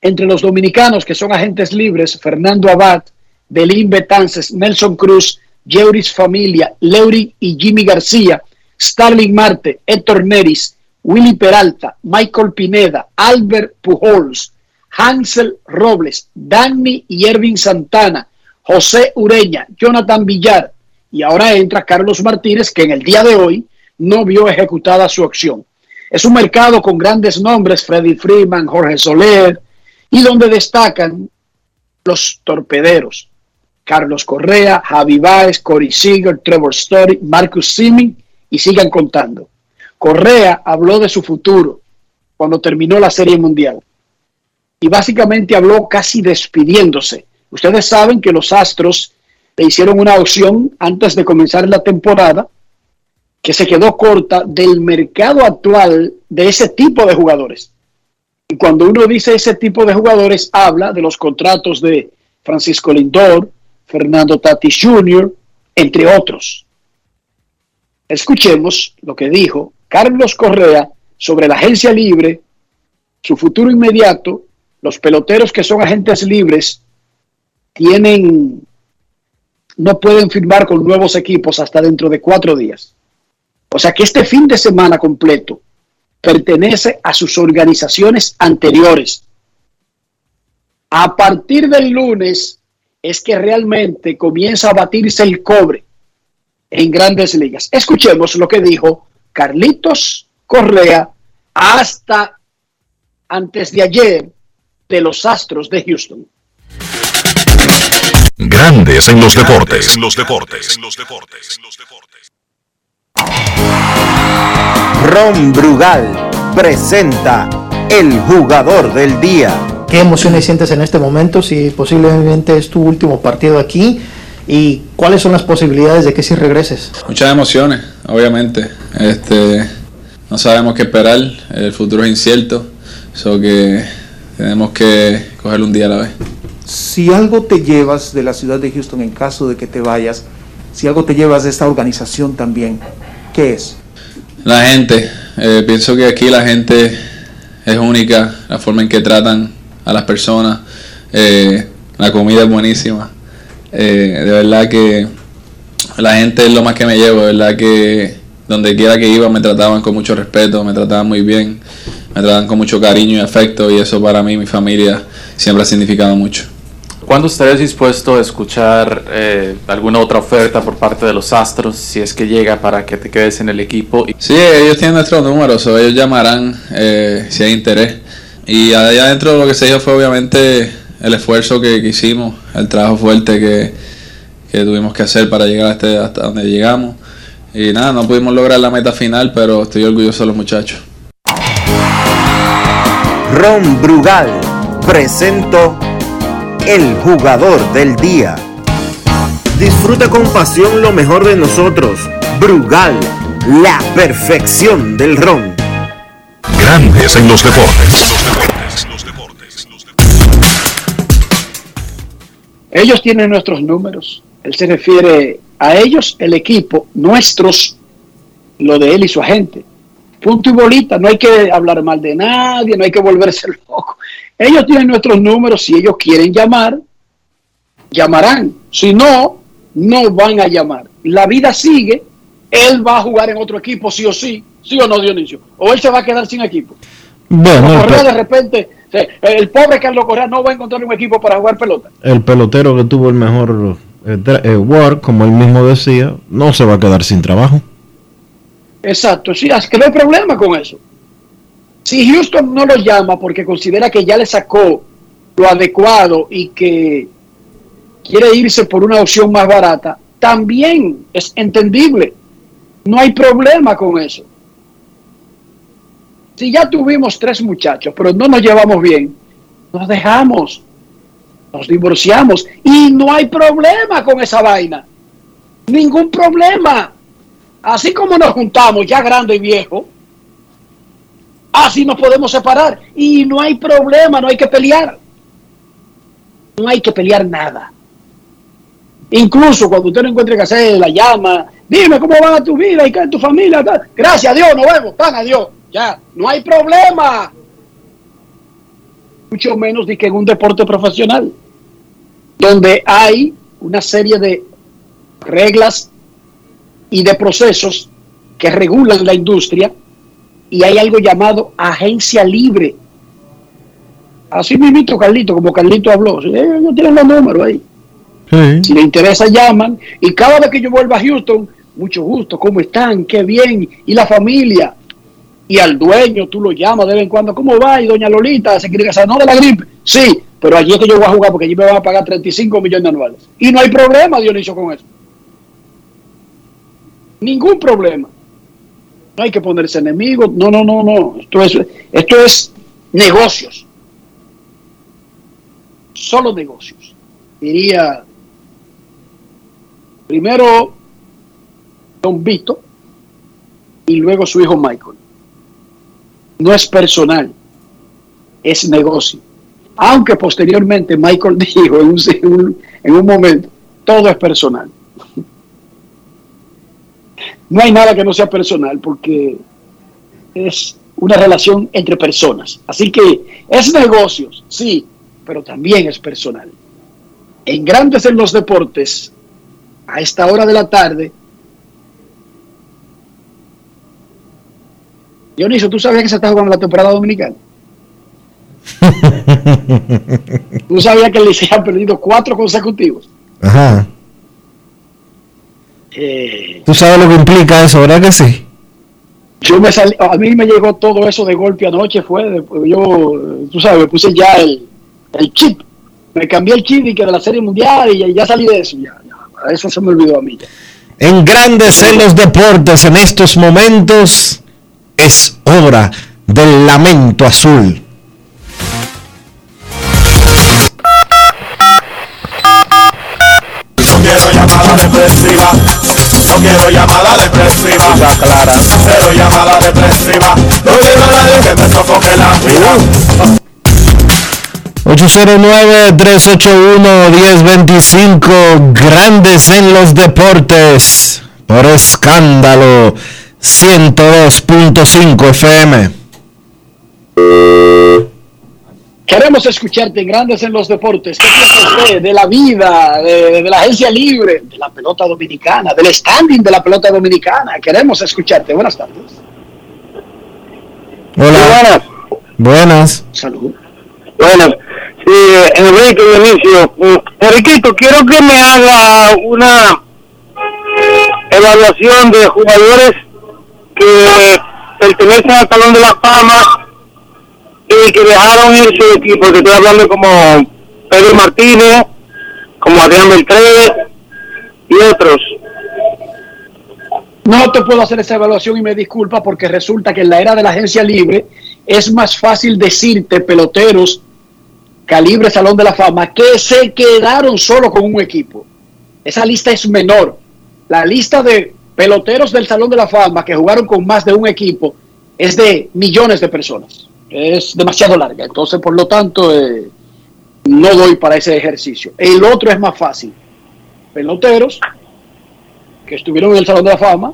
entre los dominicanos que son agentes libres, Fernando Abad, Belín Betances, Nelson Cruz, Jeuris Familia, Leury y Jimmy García, Starling Marte, Héctor Neris, Willy Peralta, Michael Pineda, Albert Pujols, Hansel Robles, Danny y Ervin Santana, José Ureña, Jonathan Villar y ahora entra Carlos Martínez que en el día de hoy no vio ejecutada su opción. Es un mercado con grandes nombres, Freddy Freeman, Jorge Soler, y donde destacan los torpederos. Carlos Correa, Javi Baez, Corey Seager, Trevor Story, Marcus Simming y sigan contando. Correa habló de su futuro cuando terminó la Serie Mundial y básicamente habló casi despidiéndose. Ustedes saben que los Astros le hicieron una opción antes de comenzar la temporada que se quedó corta del mercado actual de ese tipo de jugadores. Y cuando uno dice ese tipo de jugadores, habla de los contratos de Francisco Lindor, Fernando Tatis Jr., entre otros. Escuchemos lo que dijo Carlos Correa sobre la agencia libre, su futuro inmediato, los peloteros que son agentes libres tienen, no pueden firmar con nuevos equipos hasta dentro de cuatro días. O sea que este fin de semana completo pertenece a sus organizaciones anteriores. A partir del lunes es que realmente comienza a batirse el cobre en grandes ligas. Escuchemos lo que dijo Carlitos Correa hasta antes de ayer de los Astros de Houston. Grandes en los deportes. En los deportes. En los deportes. Ron Brugal presenta el jugador del día. ¿Qué emociones sientes en este momento? Si posiblemente es tu último partido aquí. ¿Y cuáles son las posibilidades de que si regreses? Muchas emociones, obviamente. Este, no sabemos qué esperar, el futuro es incierto, so que tenemos que coger un día a la vez. Si algo te llevas de la ciudad de Houston en caso de que te vayas, si algo te llevas de esta organización también, ¿qué es? La gente, eh, pienso que aquí la gente es única, la forma en que tratan a las personas, eh, la comida es buenísima. Eh, de verdad que la gente es lo más que me llevo, de verdad que donde quiera que iba me trataban con mucho respeto, me trataban muy bien, me trataban con mucho cariño y afecto y eso para mí, mi familia, siempre ha significado mucho. ¿Cuándo estarías dispuesto a escuchar eh, alguna otra oferta por parte de los Astros si es que llega para que te quedes en el equipo? Sí, ellos tienen nuestros números, o ellos llamarán eh, si hay interés. Y allá adentro lo que se dijo fue obviamente el esfuerzo que, que hicimos, el trabajo fuerte que, que, tuvimos que hacer para llegar hasta, este, hasta donde llegamos. Y nada, no pudimos lograr la meta final, pero estoy orgulloso de los muchachos. Ron Brugal presento el jugador del día. Disfruta con pasión lo mejor de nosotros. Brugal, la perfección del ron. Grandes en los deportes. Ellos tienen nuestros números. Él se refiere a ellos, el equipo, nuestros, lo de él y su agente. Punto y bolita, no hay que hablar mal de nadie, no hay que volverse [laughs] loco. Ellos tienen nuestros números, si ellos quieren llamar, llamarán. Si no, no van a llamar. La vida sigue, él va a jugar en otro equipo, sí o sí, sí o no, Dionisio. O él se va a quedar sin equipo. Bueno, Correa de repente, el pobre Carlos Correa no va a encontrar un equipo para jugar pelota. El pelotero que tuvo el mejor eh, Ward, como él mismo decía, no se va a quedar sin trabajo. Exacto, sí, es que no hay problema con eso. Si Houston no lo llama porque considera que ya le sacó lo adecuado y que quiere irse por una opción más barata, también es entendible. No hay problema con eso. Si ya tuvimos tres muchachos, pero no nos llevamos bien, nos dejamos, nos divorciamos y no hay problema con esa vaina. Ningún problema. Así como nos juntamos ya grande y viejo, así nos podemos separar y no hay problema, no hay que pelear. No hay que pelear nada. Incluso cuando usted no encuentre que hacer, la llama, dime cómo va tu vida y qué tu familia. Gracias a Dios, nos vemos, pan a Dios. Ya, no hay problema. Mucho menos de que en un deporte profesional, donde hay una serie de reglas y de procesos que regulan la industria y hay algo llamado agencia libre. Así mismo, Carlito, como Carlito habló, ellos tienen los números ahí. Si le interesa, llaman. Y cada vez que yo vuelva a Houston, mucho gusto, ¿cómo están? Qué bien. Y la familia. Y al dueño tú lo llamas de vez en cuando, ¿cómo va? Y doña Lolita se quiere casar, no de la gripe. Sí, pero allí es que yo voy a jugar porque allí me van a pagar 35 millones anuales. Y no hay problema, Dionisio, con eso. Ningún problema. No hay que ponerse enemigos. No, no, no, no. Esto es, esto es negocios. Solo negocios. Diría primero Don Vito y luego su hijo Michael. No es personal, es negocio. Aunque posteriormente Michael [laughs] dijo en un, en un, en un momento, todo es personal. No hay nada que no sea personal porque es una relación entre personas. Así que es negocios, sí, pero también es personal. En Grandes en los Deportes, a esta hora de la tarde, Dionisio, ¿tú sabías que se está jugando la temporada dominicana? [laughs] ¿Tú sabías que el Licey ha perdido cuatro consecutivos? Ajá. Eh, ¿Tú sabes lo que implica eso, verdad que sí? yo me salí, a mí me llegó todo eso de golpe anoche, fue, yo, tú sabes, me puse ya el, el chip, me cambié el chip y que de la Serie Mundial y ya, salí de eso, ya, ya, eso se me olvidó a mí. ya. En Grandes en los Deportes, en estos momentos, es hora del lamento azul. Llamada depresiva. clara. Cero llamada depresiva. No quiero a nadie que me sofoque la vida. 809-381-1025, Grandes en los Deportes, por escándalo, 102.5 FM. Queremos escucharte en Grandes en los Deportes. ¿Qué piensa usted de la vida, de, de la agencia libre, de la pelota dominicana, del standing de la pelota dominicana? Queremos escucharte. Buenas tardes. Hola. Buenas. Salud. Bueno, sí, Enrique Dionisio. Mm, Enriquito, quiero que me haga una evaluación de jugadores que pertenecen al Salón de la Fama y que dejaron irse del equipo. Te estoy hablando como Pedro Martínez, como Adrián Beltré y otros. No te puedo hacer esa evaluación y me disculpa porque resulta que en la era de la agencia libre es más fácil decirte peloteros calibre Salón de la Fama que se quedaron solo con un equipo. Esa lista es menor. La lista de peloteros del Salón de la Fama que jugaron con más de un equipo es de millones de personas. Es demasiado larga. Entonces, por lo tanto, eh, no doy para ese ejercicio. El otro es más fácil. Peloteros que estuvieron en el Salón de la Fama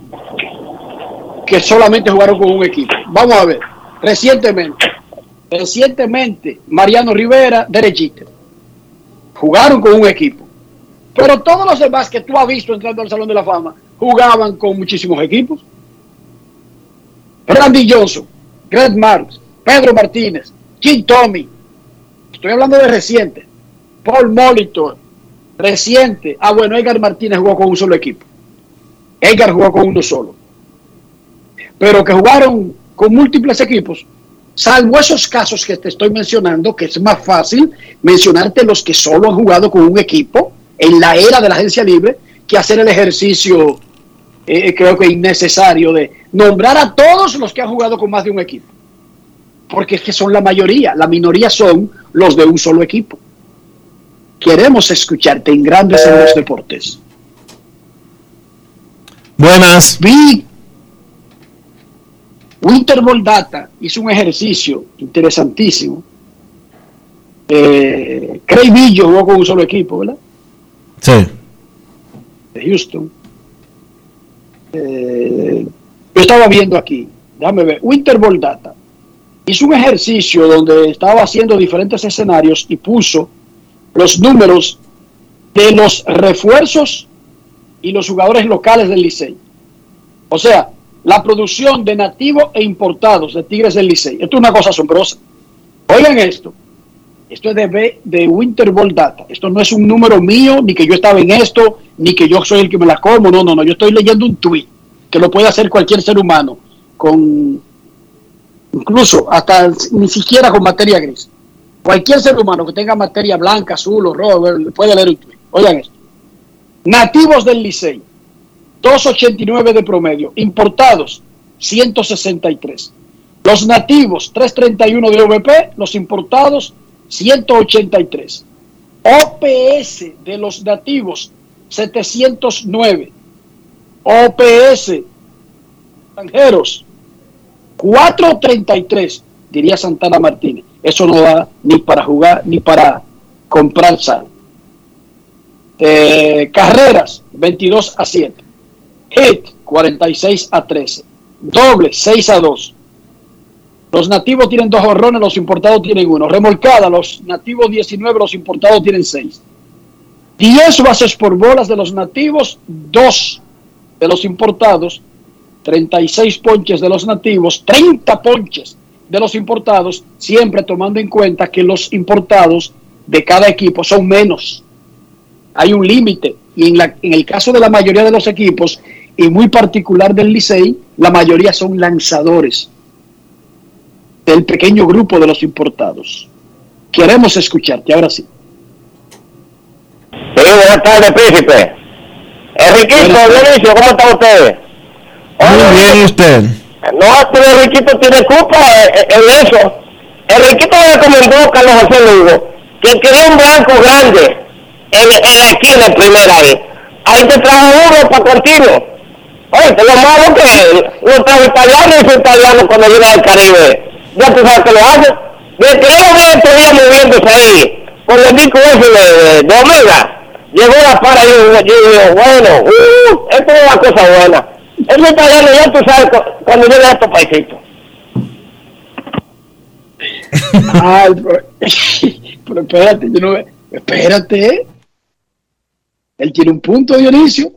que solamente jugaron con un equipo. Vamos a ver. Recientemente, recientemente, Mariano Rivera, derechita. Jugaron con un equipo. Pero todos los demás que tú has visto entrando al Salón de la Fama jugaban con muchísimos equipos. Randy Johnson, Greg Marks, Pedro Martínez, Jim Tommy. Estoy hablando de reciente. Paul Molitor, reciente. Ah, bueno, Edgar Martínez jugó con un solo equipo. Edgar jugó con uno solo. Pero que jugaron con múltiples equipos, salvo esos casos que te estoy mencionando, que es más fácil mencionarte los que solo han jugado con un equipo en la era de la agencia libre que hacer el ejercicio eh, creo que innecesario de nombrar a todos los que han jugado con más de un equipo. Porque es que son la mayoría, la minoría son los de un solo equipo. Queremos escucharte en Grandes en los Deportes. Buenas. Vi Winter Ball Data hizo un ejercicio interesantísimo. Eh, Craig Billo jugó con un solo equipo, ¿verdad? Sí. De Houston. Eh, yo estaba viendo aquí, déjame ver, Winter Ball Data hizo un ejercicio donde estaba haciendo diferentes escenarios y puso los números de los refuerzos y los jugadores locales del Licey. O sea, la producción de nativos e importados de Tigres del Licey. Esto es una cosa asombrosa. Oigan esto. Esto es de, B- de Winter Ball Data. Esto no es un número mío, ni que yo estaba en esto, ni que yo soy el que me la como. No, no, no. Yo estoy leyendo un tweet que lo puede hacer cualquier ser humano con incluso hasta ni siquiera con materia gris. Cualquier ser humano que tenga materia blanca, azul o roja puede leer un tweet. Oigan esto. Nativos del Licey, 2.89 de promedio. Importados, 163. Los nativos, 3.31 de OVP. Los importados, 183. OPS de los nativos, 709. OPS extranjeros, 4.33, diría Santana Martínez. Eso no da ni para jugar ni para comprar sal. Eh, carreras, 22 a 7. Hit, 46 a 13. Doble, 6 a 2. Los nativos tienen dos horrones, los importados tienen uno. Remolcada, los nativos 19, los importados tienen 6. 10 bases por bolas de los nativos, 2 de los importados, 36 ponches de los nativos, 30 ponches de los importados, siempre tomando en cuenta que los importados de cada equipo son menos. Hay un límite y en, la- en el caso de la mayoría de los equipos y muy particular del Licey, la mayoría son lanzadores del pequeño grupo de los importados. Queremos escucharte, ahora sí. Sí, buenas tardes, príncipe. Enriquito, Dionisio, ¿cómo está usted? Muy bien, ¿y usted? No, pero Enriquito tiene culpa eh, en eso. Enriquito le recomendó a Carlos José Lugo que quería un blanco grande en, en la esquina primera ahí. Ahí te trajo uno para continuo. Oye, te lo malo que lo trajo italiano y su italiano cuando llega del Caribe. Ya tú sabes que lo hace. Desde que yo estos días moviéndose ahí, con el disco ese de, de Omega, llegó la para y yo, yo digo, bueno, uh, esto es una cosa buena. Es italiano, ya tú sabes cu- cuando llega a estos paisitos. Ay, pero, [laughs] pero espérate, yo no, espérate. Él tiene un punto, Dionisio.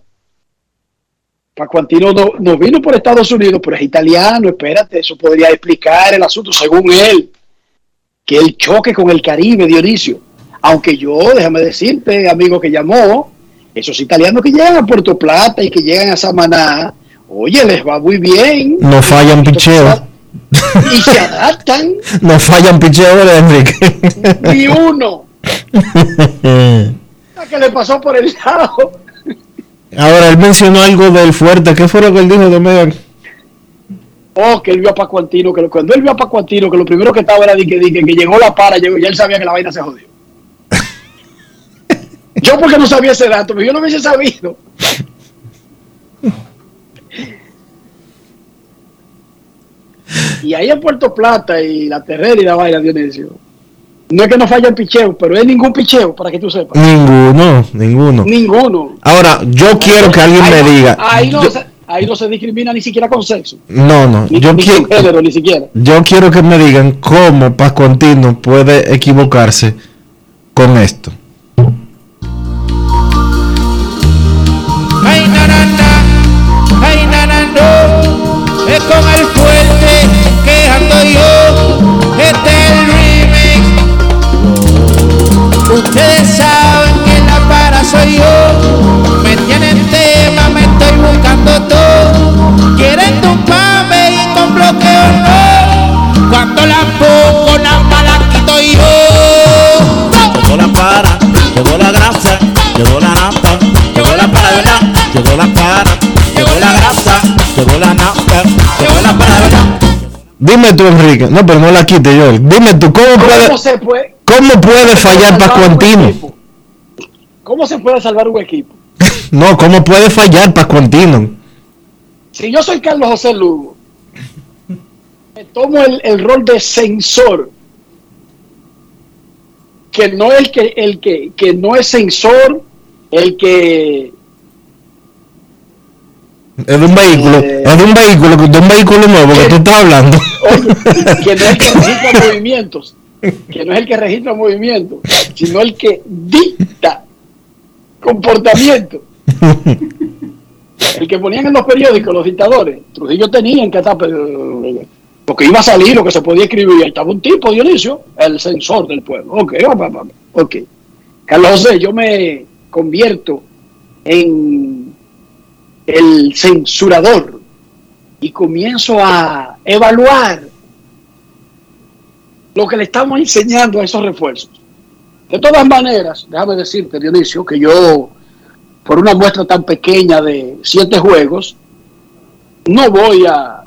Pacuantino no, no vino por Estados Unidos, pero es italiano, espérate, eso podría explicar el asunto, según él, que el choque con el Caribe, Dionisio. Aunque yo, déjame decirte, amigo que llamó, esos italianos que llegan a Puerto Plata y que llegan a Samaná, oye, les va muy bien No fallan picheo. y se adaptan. [laughs] No fallan picheo Enrique. Ni uno. [laughs] que le pasó por el lado. Ahora, él mencionó algo del fuerte. ¿Qué fue lo que él dijo de Megan? Oh, que él vio a Paco Antino, que lo- cuando él vio a Paco Antino, que lo primero que estaba era de que, de que, que llegó la para, llegó, y él sabía que la vaina se jodió. [laughs] yo porque no sabía ese dato, pero yo no hubiese sabido. Y ahí en Puerto Plata y la Terrera y la vaina, Dionisio. No es que no fallan picheo, pero es ningún picheo, para que tú sepas. Ninguno, ninguno. Ninguno. Ahora, yo quiero que alguien Ahí me diga. Ahí no, yo- se, ahí no se discrimina ni siquiera con sexo. no, no. Ni, Yo ni quiero, con género, ni siquiera. yo quiero que me digan cómo Pascu Antino puede equivocarse con esto. Dime tú, Enrique. No, pero no la quite yo. Dime tú, ¿cómo ¿Cómo puede, se puede, cómo puede fallar Pascuantino? ¿Cómo se puede salvar un equipo? [laughs] No, ¿cómo puede fallar Pascuantino? Si yo soy Carlos José Lugo, me tomo el, el rol de censor, que no es el que, el que, que no es censor, el que Es de un vehículo, Eh. es de un vehículo, de un vehículo nuevo que tú estás hablando. [laughs] que no es el que registra movimientos, que no es el que registra movimientos, sino el que dicta comportamiento. El que ponían en los periódicos los dictadores. Trujillo tenía en que estar, pero, lo que iba a salir, lo que se podía escribir. Ahí estaba un tipo, Dionisio, el censor del pueblo. Ok, ok. Carlos José, yo me convierto en el censurador y comienzo a evaluar lo que le estamos enseñando a esos refuerzos. De todas maneras, déjame decirte, Dionisio, que yo, por una muestra tan pequeña de siete juegos, no voy a,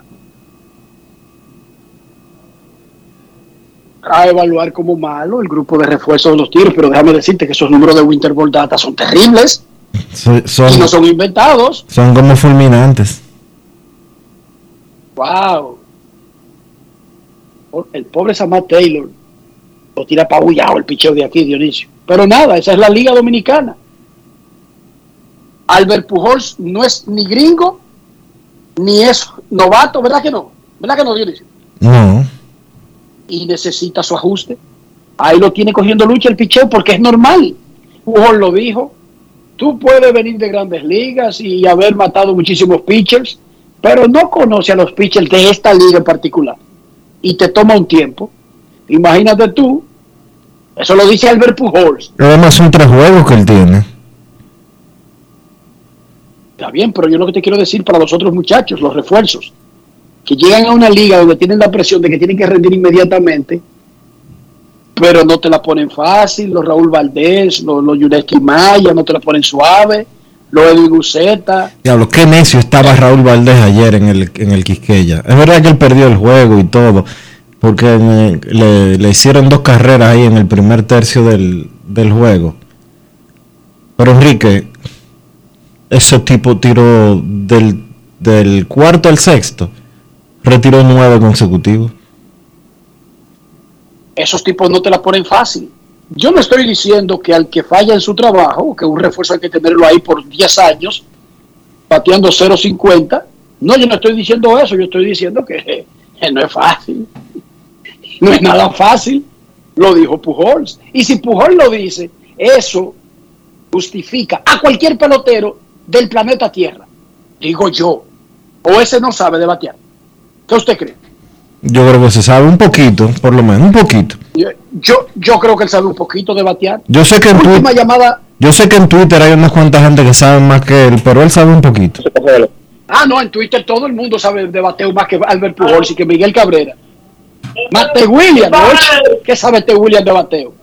a evaluar como malo el grupo de refuerzos de los tiros, pero déjame decirte que esos números de Winter Ball Data son terribles So- y Son, no son inventados. son como fulminantes. Wow. El pobre Samad Taylor lo tira pabullado el picheo de aquí, Dionisio. Pero nada, esa es la Liga Dominicana. Albert Pujols no es ni gringo, ni es novato, ¿verdad que no? ¿Verdad que no, Dionisio? No. Y necesita su ajuste. Ahí lo tiene cogiendo lucha el picheo porque es normal. Pujols lo dijo. Tú puedes venir de grandes ligas y haber matado muchísimos pitchers, pero no conoce a los pitchers de esta liga en particular. Y te toma un tiempo. Imagínate tú, eso lo dice Albert Pujols. Además son tres juegos que él tiene. Está bien, pero yo lo que te quiero decir para los otros muchachos, los refuerzos, que llegan a una liga donde tienen la presión de que tienen que rendir inmediatamente, pero no te la ponen fácil, los Raúl Valdés, los, los Yureski Maya, no te la ponen suave, los Edwin Guceta, Diablo, qué necio estaba Raúl Valdés ayer en el, en el Quisqueya. Es verdad que él perdió el juego y todo, porque eh, le, le hicieron dos carreras ahí en el primer tercio del, del juego. Pero Enrique, ese tipo tiró del, del cuarto al sexto, retiró nueve consecutivos. Esos tipos no te la ponen fácil. Yo no estoy diciendo que al que falla en su trabajo, que un refuerzo hay que tenerlo ahí por 10 años, bateando 0.50. No, yo no estoy diciendo eso, yo estoy diciendo que, [laughs] que no es fácil. No es nada fácil, lo dijo Pujols. Y si Pujols lo dice, eso justifica a cualquier pelotero del planeta Tierra. Digo yo. O ese no sabe de batear. ¿Qué usted cree? Yo creo que se sabe un poquito, por lo menos, un poquito. Yo, yo, yo creo que él sabe un poquito de batear. Yo sé que en Última llamada. yo sé que en Twitter hay unas cuantas gente que saben más que él, pero él sabe un poquito. Ah, no, en Twitter todo el mundo sabe de bateo más que Albert Pujols y que Miguel Cabrera. Más T. Williams, ¿no? ¿qué sabe T. Williams de bateo?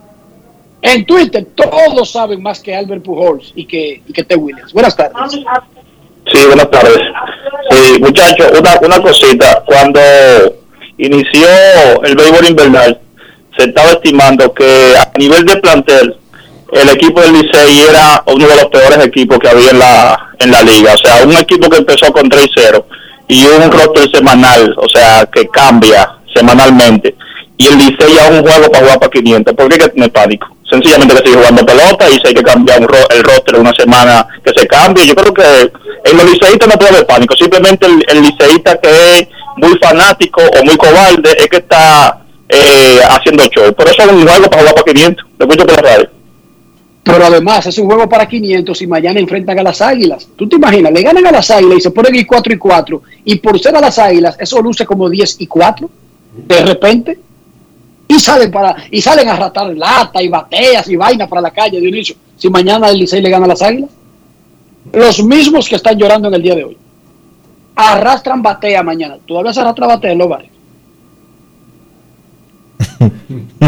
En Twitter todos saben más que Albert Pujols y que, y que T. Williams. Buenas tardes. Sí, buenas tardes. Sí, muchachos, una, una cosita. Cuando inició el béisbol invernal, se estaba estimando que a nivel de plantel, el equipo del Licey era uno de los peores equipos que había en la, en la liga. O sea, un equipo que empezó con 3 y 0 y un roster semanal, o sea, que cambia semanalmente. Y el Licey ya un juego para jugar para 500. ¿Por qué que tener pánico? Sencillamente que sigue jugando pelota y si hay que cambiar un ro- el roster una semana que se cambie. Yo creo que en los liceístas no puede haber pánico. Simplemente el, el liceísta que es muy fanático o muy cobarde es que está eh, haciendo show. Pero eso es un juego para jugar para 500. Lo escucho por radio. Pero además es un juego para 500 y mañana enfrentan a las Águilas. ¿Tú te imaginas? Le ganan a las Águilas y se ponen y 4 y 4 y por ser a las Águilas eso luce como 10 y 4 de repente y salen para y salen a ratar lata y bateas y vainas para la calle Dionisio. Si mañana el Licey le gana a las Águilas, los mismos que están llorando en el día de hoy arrastran batea mañana. Todavía se arrastra batea en los bares.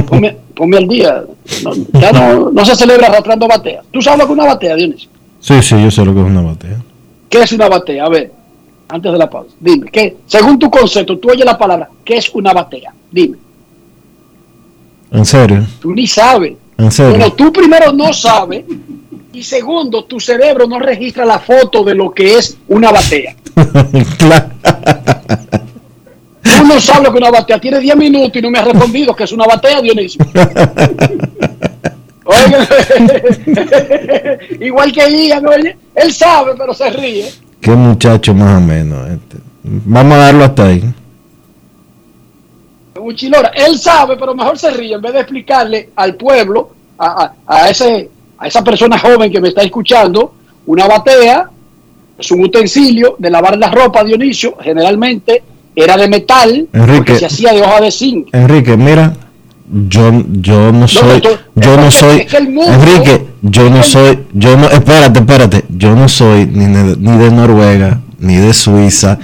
Ponme, ponme al día. No, ya no, no se celebra arrastrando batea. ¿Tú sabes lo que es una batea, Dionisio? Sí, sí, yo sé lo que es una batea. ¿Qué es una batea? A ver, Antes de la pausa. Dime, ¿qué, según tu concepto, tú oyes la palabra, ¿qué es una batea? Dime. ¿En serio? Tú ni sabes. ¿En serio? Bueno, tú primero no sabes y segundo, tu cerebro no registra la foto de lo que es una batea. [laughs] Claro. Tú no sabes lo que es una batea. Tiene 10 minutos y no me has respondido que es una batea, Dionisio. [laughs] Oye, [laughs] igual que Ian, oye, él sabe, pero se ríe. Qué muchacho más o menos. este. Vamos a darlo hasta ahí. Un chilora. Él sabe, pero mejor se ríe en vez de explicarle al pueblo, a, a- a ese, a esa persona joven que me está escuchando, una batea es un utensilio de lavar la ropa, Dionisio, generalmente era de metal, Enrique. porque se hacía de hoja de zinc. Enrique, mira, yo, yo no soy, yo no soy, es que el mundo- Enrique, yo no soy, yo no, espérate, espérate, yo no soy ni de, ni de Noruega, ni de Suiza,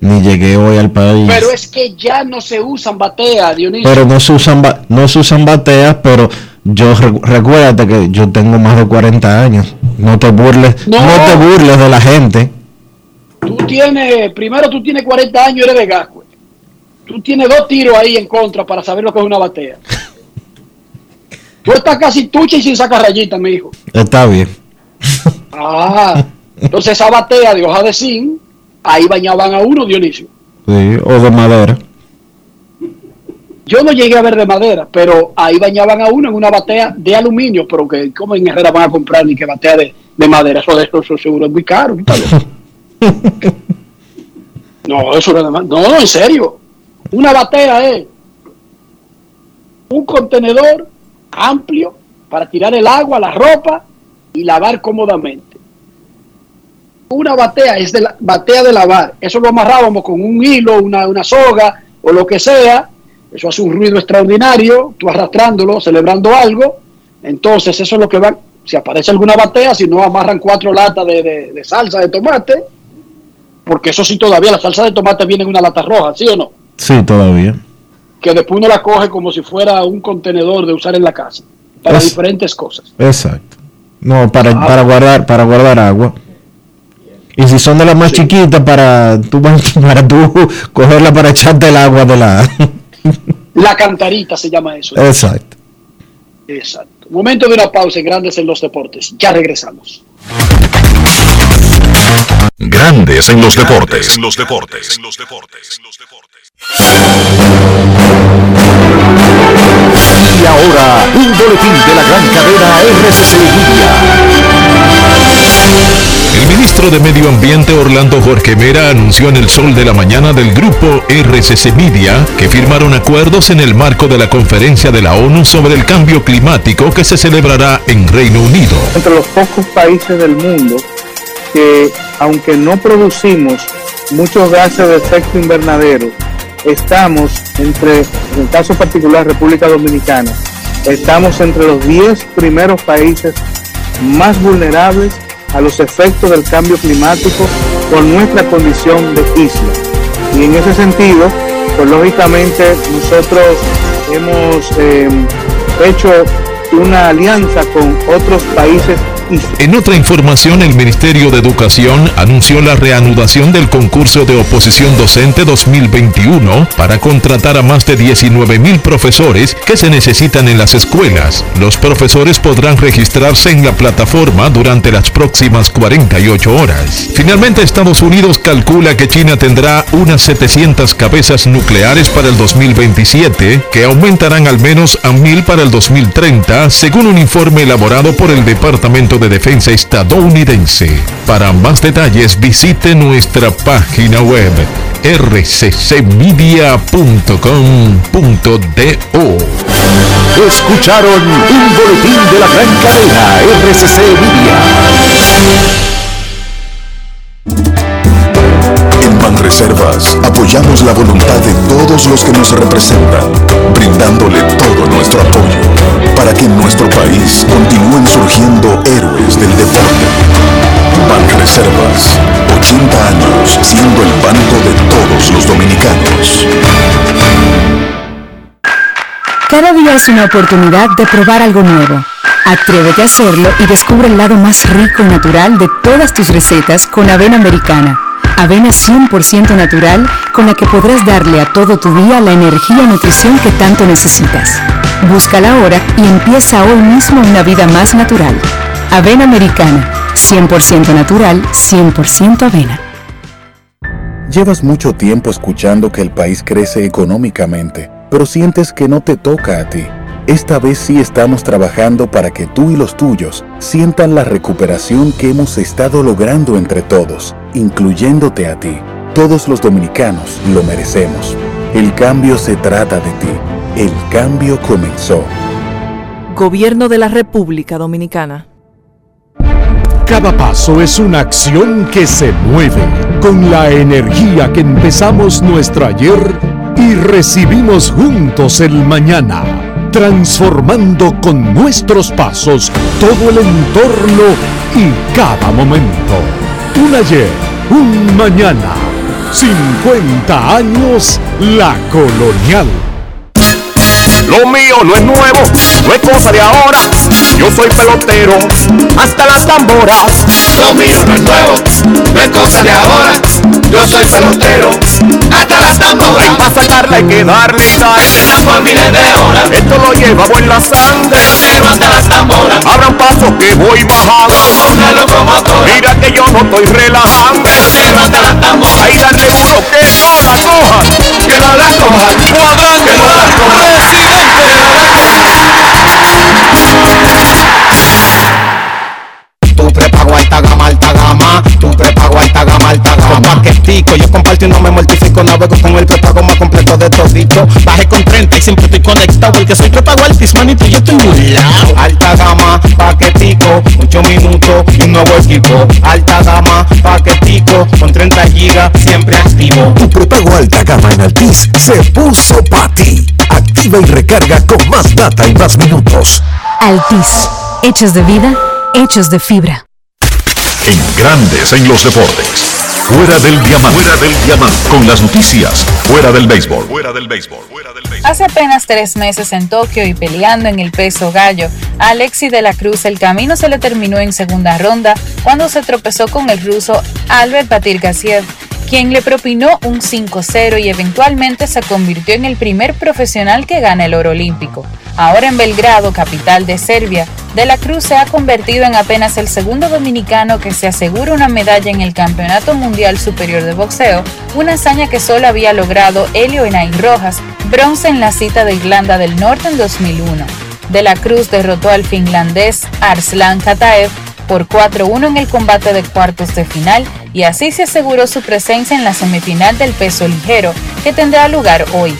ni llegué hoy al país. Pero es que ya no se usan batea, Dionisio. Pero no se usan, no se usan bateas, pero yo recu- recuérdate que yo tengo más de 40 años. No te burles, no, No. te burles de la gente. Tú tienes, primero tú tienes 40 años y eres de Gascue. Tú tienes dos tiros ahí en contra para saber lo que es una batea. [laughs] Tú estás casi tucha y sin sacar rayitas, mi hijo. Está bien. Ah, entonces esa batea de hoja de zinc, ahí bañaban a uno, Dionisio. Sí, o de madera. Yo no llegué a ver de madera, pero ahí bañaban a uno en una batea de aluminio, pero que como en Herrera van a comprar ni que batea de, de madera, eso de eso, eso seguro es muy caro. [laughs] no, eso no es de No, en serio. Una batea es un contenedor amplio para tirar el agua, la ropa y lavar cómodamente. Una batea es de la batea de lavar. Eso lo amarrábamos con un hilo, una, una soga o lo que sea. Eso hace un ruido extraordinario, tú arrastrándolo, celebrando algo. Entonces, eso es lo que van. Si aparece alguna batea, si no amarran cuatro latas de, de- de salsa de tomate, porque eso sí todavía la salsa de tomate viene en una lata roja, ¿sí o no? Sí, todavía. Que después uno la coge como si fuera un contenedor de usar en la casa, para Es- diferentes cosas. Exacto. No, para, Ah. para guardar, para guardar agua. Y si son de las más chiquitas, para tú, [laughs] para tú cogerla para echarte el agua de la... La cantarita se llama eso. Exacto. Exacto. Momento de una pausa en Grandes en los Deportes. Ya regresamos. Grandes en los deportes. En los deportes. En los deportes. Y ahora, un boletín de la gran cadena RCC ministro de Medio Ambiente Orlando Jorge Mera anunció en el sol de la mañana del grupo RCC Media que firmaron acuerdos en el marco de la conferencia de la ONU sobre el cambio climático que se celebrará en Reino Unido. entre los pocos países del mundo que, aunque no producimos muchos gases de efecto invernadero, estamos entre, en el caso particular República Dominicana, estamos entre los 10 primeros países más vulnerables a los efectos del cambio climático por nuestra condición de isla. Y en ese sentido, pues lógicamente nosotros hemos eh, hecho una alianza con otros países En otra información, el Ministerio de Educación anunció la reanudación del concurso de oposición docente 2021 para contratar a más de 19 mil profesores que se necesitan en las escuelas. Los profesores podrán registrarse en la plataforma durante las próximas 48 horas. Finalmente, Estados Unidos calcula que China tendrá unas 700 cabezas nucleares para el 2027, que aumentarán al menos a 1000 para el 2030, según un informe elaborado por el Departamento de Defensa estadounidense. Para más detalles, visite nuestra página web rccmedia.com.do. Escucharon un boletín de la gran cadena RCC Media. En Banreservas apoyamos la voluntad de todos los que nos representan, brindándole todo nuestro apoyo para que en nuestro país continúen surgiendo héroes del deporte. Banreservas, 80 años siendo el banco de todos los dominicanos. Cada día es una oportunidad de probar algo nuevo. Atrévete a hacerlo y descubre el lado más rico y natural de todas tus recetas con avena americana. Avena 100% natural con la que podrás darle a todo tu día la energía y nutrición que tanto necesitas. Búscala ahora y empieza hoy mismo una vida más natural. Avena Americana, 100% natural, 100% avena. Llevas mucho tiempo escuchando que el país crece económicamente, pero sientes que no te toca a ti. Esta vez sí estamos trabajando para que tú y los tuyos sientan la recuperación que hemos estado logrando entre todos, incluyéndote a ti. Todos los dominicanos lo merecemos. El cambio se trata de ti. El cambio comenzó. Gobierno de la República Dominicana. Cada paso es una acción que se mueve con la energía que empezamos nuestro ayer y recibimos juntos el mañana, transformando con nuestros pasos todo el entorno y cada momento. Un ayer, un mañana, 50 años la colonial. Lo mío no es nuevo, no es cosa de ahora. Yo soy pelotero, hasta las tamboras. Lo mío no es nuevo, no es cosa de ahora. Yo soy pelotero, hasta las tamboras. Para sacarla hay que darle y darle por miles de horas. Esto lo llevamos en la sangre. Pelotero hasta las tamboras. Abran paso que voy bajando. Como una locomotora. Mira que yo no estoy relajando. Pelotero hasta las tamboras. Ahí darle duro que no la cojan. Que no la cojan. Cuadrante, que no la cojan. Prepago alta gama, alta gama. Tu prepago alta gama, alta gama. Con paquetico, yo comparto y no me mortifico. Navego con el prepago más completo de todito. Bajé con 30 y siempre estoy conectado. El que soy prepago altis, manito, yo estoy burlao. Alta gama, paquetico, 8 minutos y un nuevo equipo. Alta gama, paquetico, con 30 gigas, siempre activo. Tu prepago alta gama en Altis se puso para ti. Activa y recarga con más data y más minutos. Altis, hechos de vida, hechos de fibra. En Grandes en los deportes. Fuera del diamante. Fuera del diamante. Con las noticias. Fuera del béisbol. Fuera del béisbol. Hace apenas tres meses en Tokio y peleando en el peso gallo, a Alexi de la Cruz el camino se le terminó en segunda ronda cuando se tropezó con el ruso Albert Batir Gassiev, quien le propinó un 5-0 y eventualmente se convirtió en el primer profesional que gana el oro olímpico. Ahora en Belgrado, capital de Serbia, De la Cruz se ha convertido en apenas el segundo dominicano que se asegura una medalla en el Campeonato Mundial Superior de Boxeo, una hazaña que solo había logrado Helio Enain Rojas, bronce en la cita de Irlanda del Norte en 2001. De la Cruz derrotó al finlandés Arslan Kataev por 4-1 en el combate de cuartos de final y así se aseguró su presencia en la semifinal del peso ligero que tendrá lugar hoy.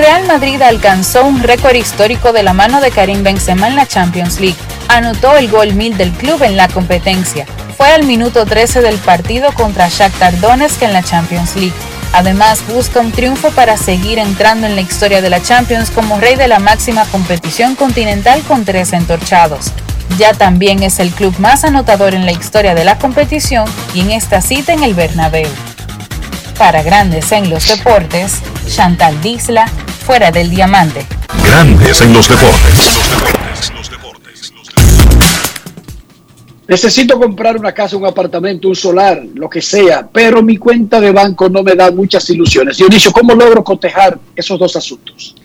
Real Madrid alcanzó un récord histórico de la mano de Karim Benzema en la Champions League. Anotó el gol 1000 del club en la competencia. Fue al minuto 13 del partido contra Shakhtar Donetsk en la Champions League. Además, busca un triunfo para seguir entrando en la historia de la Champions como rey de la máxima competición continental con tres entorchados. Ya también es el club más anotador en la historia de la competición y en esta cita en el Bernabéu. Para Grandes en los Deportes, Chantal Disla, fuera del diamante. Grandes en los deportes. Necesito comprar una casa, un apartamento, un solar, lo que sea, pero mi cuenta de banco no me da muchas ilusiones. Dionisio, ¿cómo logro cotejar esos dos asuntos?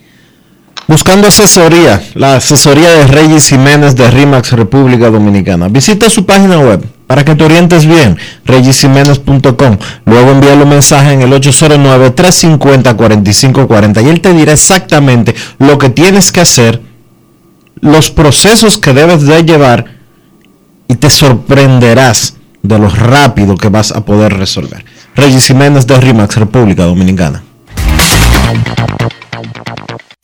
Buscando asesoría, la asesoría de Reyes Jiménez de RIMAX República Dominicana. Visita su página web para que te orientes bien, reyesjiménez.com. Luego envíale un mensaje en el 809-350-4540 y él te dirá exactamente lo que tienes que hacer, los procesos que debes de llevar y te sorprenderás de lo rápido que vas a poder resolver. Reyes Jiménez de RIMAX República Dominicana.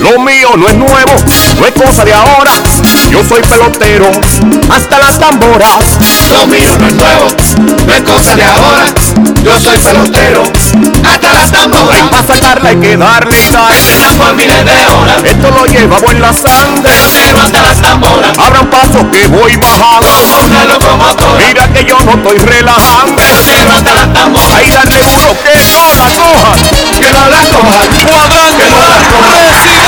Lo mío no es nuevo, no es cosa de ahora. Yo soy pelotero, hasta las tamboras. Lo mío no es nuevo, no es cosa de ahora. Yo soy pelotero, hasta las tamboras. Hay para sacarla hay que darle y dar. por miles de horas. Esto lo llevamos en la sangre. Pelotero hasta las tamboras. Abran paso que voy bajando. Como una locomotora. Mira que yo no estoy relajando. Pelotero hasta las tamboras. Ahí darle duro que no la cojan. Que no la cojan. Cuadrante, que no la cojan.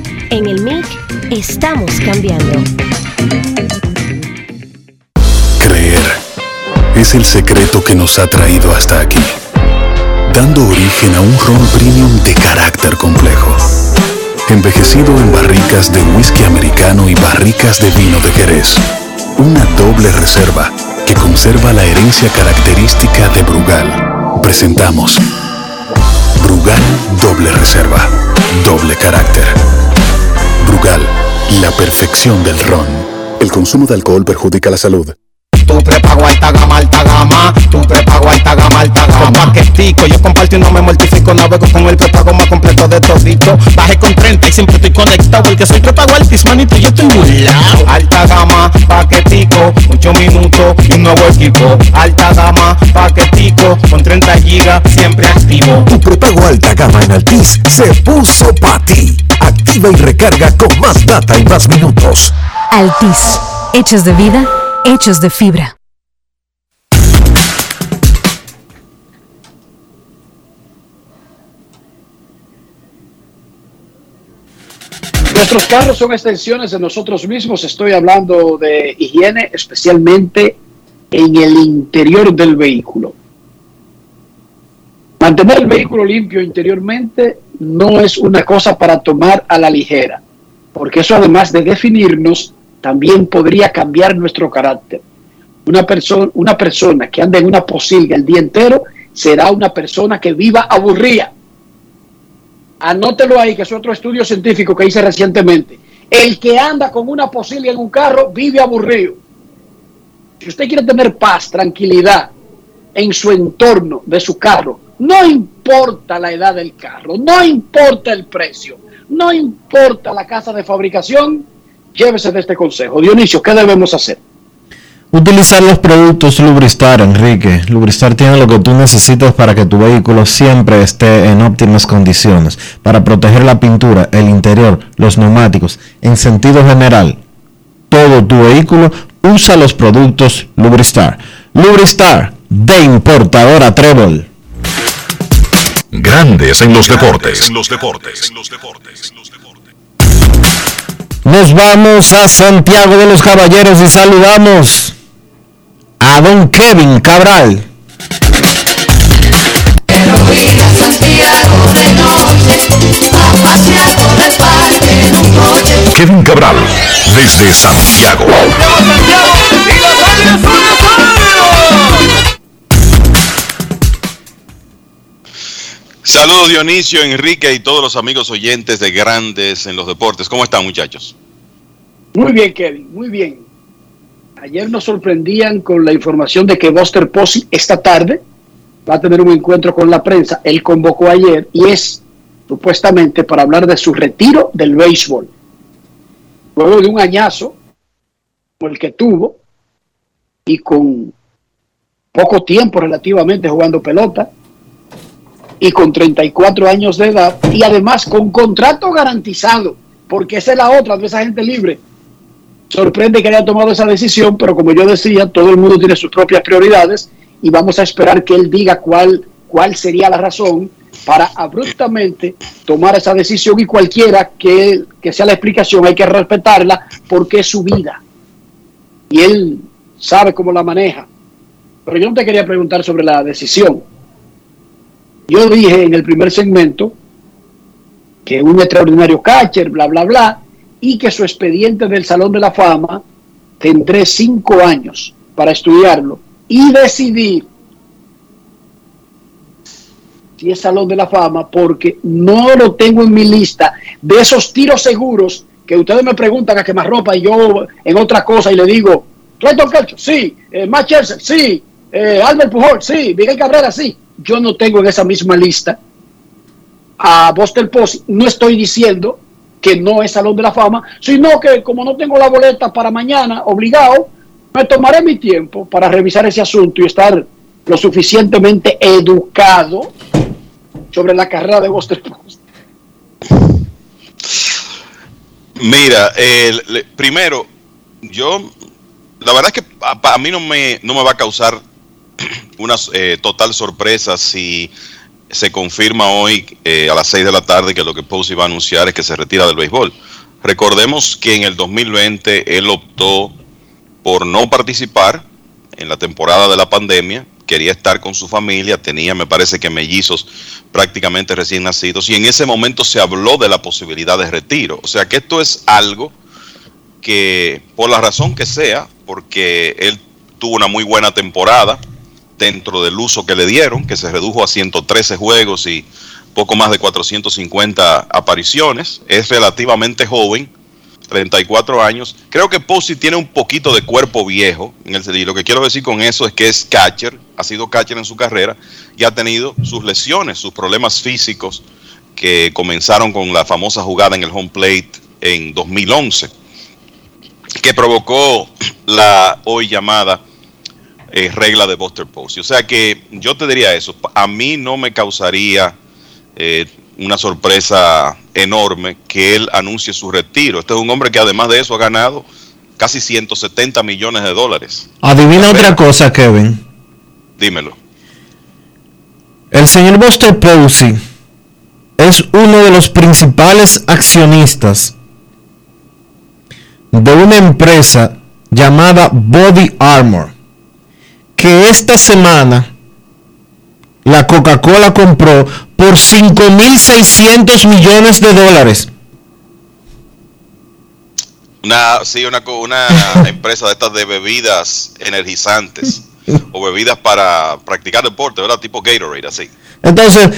En el MIC estamos cambiando. Creer es el secreto que nos ha traído hasta aquí, dando origen a un ron premium de carácter complejo, envejecido en barricas de whisky americano y barricas de vino de Jerez, una doble reserva que conserva la herencia característica de Brugal. Presentamos Brugal Doble Reserva, doble carácter. La perfección del ron. El consumo de alcohol perjudica la salud. Tu prepago alta gama, alta gama. Tu prepago alta gama, alta gama. Con paquetico, yo comparto y no me mortifico. Navego con el prepago más completo de todito. Bajé con 30 y siempre estoy conectado. El que soy prepago altis, manito, yo estoy muy lado. Alta gama, paquetico, 8 minutos y un nuevo equipo. Alta gama, paquetico, con 30 gigas, siempre activo. Tu prepago alta gama en Altis se puso para ti. Activa y recarga con más data y más minutos. Altis, hechos de vida, hechos de fibra. Nuestros carros son extensiones de nosotros mismos. Estoy hablando de higiene, especialmente en el interior del vehículo. Mantener el vehículo limpio interiormente no es una cosa para tomar a la ligera, porque eso además de definirnos, también podría cambiar nuestro carácter. Una, persona una persona que anda en una posilga el día entero será una persona que viva aburrida. Anótelo ahí, que es otro estudio científico que hice recientemente. El que anda con una posilga en un carro vive aburrido. Si usted quiere tener paz, tranquilidad en su entorno de su carro, no importa la edad del carro, no importa el precio, no importa la casa de fabricación, llévese de este consejo. Dionisio, ¿qué debemos hacer? Utilizar los productos Lubristar, Enrique. Lubristar tiene lo que tú necesitas para que tu vehículo siempre esté en óptimas condiciones, para proteger la pintura, el interior, los neumáticos, en sentido general. Todo tu vehículo usa los productos Lubristar. Lubristar, de importadora Trébol. Grandes en los deportes. En los deportes. Nos vamos a Santiago de los Caballeros y saludamos a don Kevin Cabral. Kevin Cabral, desde Santiago. Saludos Dionisio, Enrique y todos los amigos oyentes de Grandes en los Deportes. ¿Cómo están muchachos? Muy bien, Kevin, muy bien. Ayer nos sorprendían con la información de que Buster Posey esta tarde va a tener un encuentro con la prensa. Él convocó ayer y es supuestamente para hablar de su retiro del béisbol. luego de un añazo, como el que tuvo, y con poco tiempo relativamente jugando pelota, y con 34 años de edad, y además con contrato garantizado, porque esa es la otra de esa gente libre. Sorprende que haya tomado esa decisión, pero como yo decía, todo el mundo tiene sus propias prioridades y vamos a esperar que él diga cuál, cuál sería la razón para abruptamente tomar esa decisión y cualquiera que, que sea la explicación hay que respetarla porque es su vida y él sabe cómo la maneja. Pero yo no te quería preguntar sobre la decisión. Yo dije en el primer segmento que un extraordinario catcher, bla, bla, bla, y que su expediente del Salón de la Fama tendré cinco años para estudiarlo y decidir si es Salón de la Fama, porque no lo tengo en mi lista de esos tiros seguros que ustedes me preguntan a quemar ropa y yo en otra cosa y le digo, Clayton Kershaw, sí, eh, Matt Scherzer, sí, eh, Albert Pujol, sí, Miguel Cabrera, sí. Yo no tengo en esa misma lista a Buster Posey. No estoy diciendo que no es Salón de la Fama, sino que como no tengo la boleta para mañana, obligado, me tomaré mi tiempo para revisar ese asunto y estar lo suficientemente educado sobre la carrera de Buster Posey. Mira, el, primero, yo, la verdad es que a, a mí no me, no me va a causar [clears throat] una eh, total sorpresa si se confirma hoy eh, a las 6 de la tarde que lo que Posey va a anunciar es que se retira del béisbol. Recordemos que en el 2020 él optó por no participar en la temporada de la pandemia, quería estar con su familia, tenía, me parece que mellizos prácticamente recién nacidos, y en ese momento se habló de la posibilidad de retiro. O sea que esto es algo que, por la razón que sea, porque él tuvo una muy buena temporada, dentro del uso que le dieron, que se redujo a 113 juegos y poco más de 450 apariciones. Es relativamente joven, 34 años. Creo que Posey tiene un poquito de cuerpo viejo. En el, y lo que quiero decir con eso es que es catcher, ha sido catcher en su carrera y ha tenido sus lesiones, sus problemas físicos que comenzaron con la famosa jugada en el home plate en 2011, que provocó la hoy llamada eh, regla de Buster Posey. O sea que yo te diría eso, a mí no me causaría eh, una sorpresa enorme que él anuncie su retiro. Este es un hombre que además de eso ha ganado casi 170 millones de dólares. Adivina otra cosa, Kevin. Dímelo. El señor Buster Posey es uno de los principales accionistas de una empresa llamada Body Armor que esta semana la Coca-Cola compró por 5.600 millones de dólares. Una, sí, una, una [laughs] empresa de estas de bebidas energizantes o bebidas para practicar deporte, ¿verdad? Tipo Gatorade, así. Entonces,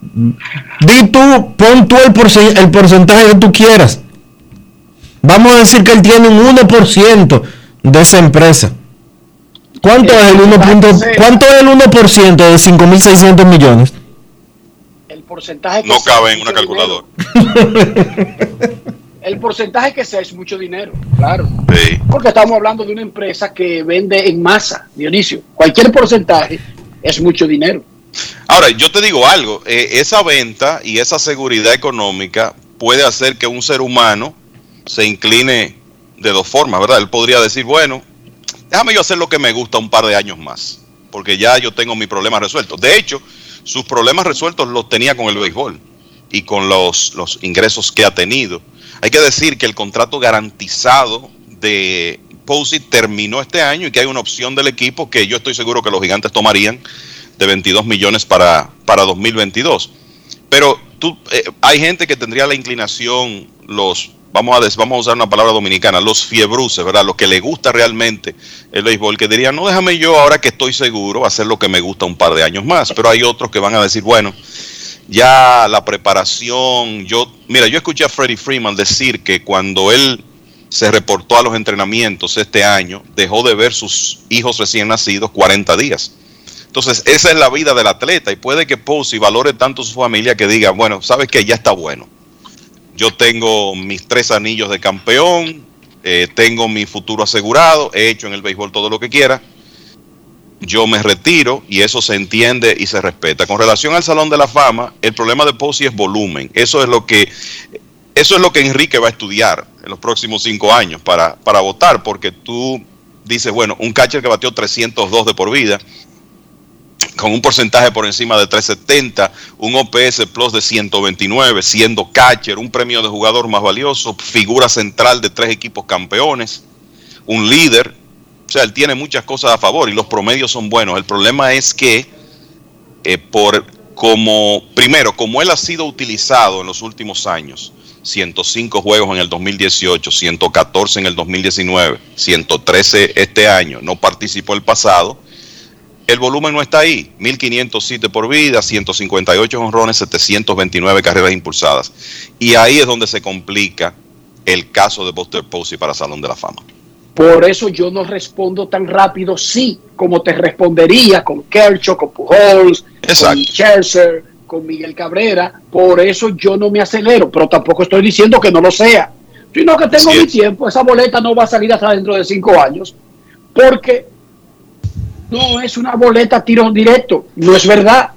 di tú, pon tú el, el porcentaje que tú quieras. Vamos a decir que él tiene un 1% de esa empresa. ¿Cuánto es el 1%, ¿cuánto es el 1% de 5.600 millones? El porcentaje que no cabe en una calculadora. [laughs] el porcentaje que sea es mucho dinero, claro. Porque estamos hablando de una empresa que vende en masa, Dionisio. Cualquier porcentaje es mucho dinero. Ahora, yo te digo algo, eh, esa venta y esa seguridad económica puede hacer que un ser humano se incline de dos formas, ¿verdad? Él podría decir, bueno, déjame yo hacer lo que me gusta un par de años más, porque ya yo tengo mi problema resuelto. De hecho, sus problemas resueltos los tenía con el béisbol y con los, los ingresos que ha tenido. Hay que decir que el contrato garantizado de Posey terminó este año y que hay una opción del equipo que yo estoy seguro que los gigantes tomarían de 22 millones para, para 2022. Pero eh, hay gente que tendría la inclinación, los vamos a, vamos a usar una palabra dominicana, los fiebruces, ¿verdad? Los que le gusta realmente el béisbol, que dirían, no, déjame yo ahora que estoy seguro hacer lo que me gusta un par de años más. Pero hay otros que van a decir, bueno, ya la preparación, yo, mira, yo escuché a Freddie Freeman decir que cuando él se reportó a los entrenamientos este año, dejó de ver sus hijos recién nacidos 40 días. Entonces, esa es la vida del atleta y puede que Posey valore tanto su familia que diga, bueno, sabes que ya está bueno yo tengo mis tres anillos de campeón, eh, tengo mi futuro asegurado, he hecho en el béisbol todo lo que quiera, yo me retiro y eso se entiende y se respeta. Con relación al Salón de la Fama, el problema de Posey es volumen. Eso es lo que eso es lo que Enrique va a estudiar en los próximos cinco años para, para votar, porque tú dices, bueno, un catcher que batió 302 de por vida, con un porcentaje por encima de 370, un OPS plus de 129, siendo catcher, un premio de jugador más valioso, figura central de tres equipos campeones, un líder. O sea, él tiene muchas cosas a favor y los promedios son buenos. El problema es que, eh, por como, primero, como él ha sido utilizado en los últimos años, 105 juegos en el 2018, 114 en el 2019, 113 este año, no participó el pasado, el volumen no está ahí. 1507 por vida, 158 honrones, 729 carreras impulsadas. Y ahí es donde se complica el caso de Buster Posey para Salón de la Fama. Por eso yo no respondo tan rápido sí como te respondería con Kershaw, con Pujols, con Scherzer, con Miguel Cabrera. Por eso yo no me acelero, pero tampoco estoy diciendo que no lo sea. Sino que tengo mi tiempo. Esa boleta no va a salir hasta dentro de cinco años. Porque no es una boleta tiro directo, no es verdad.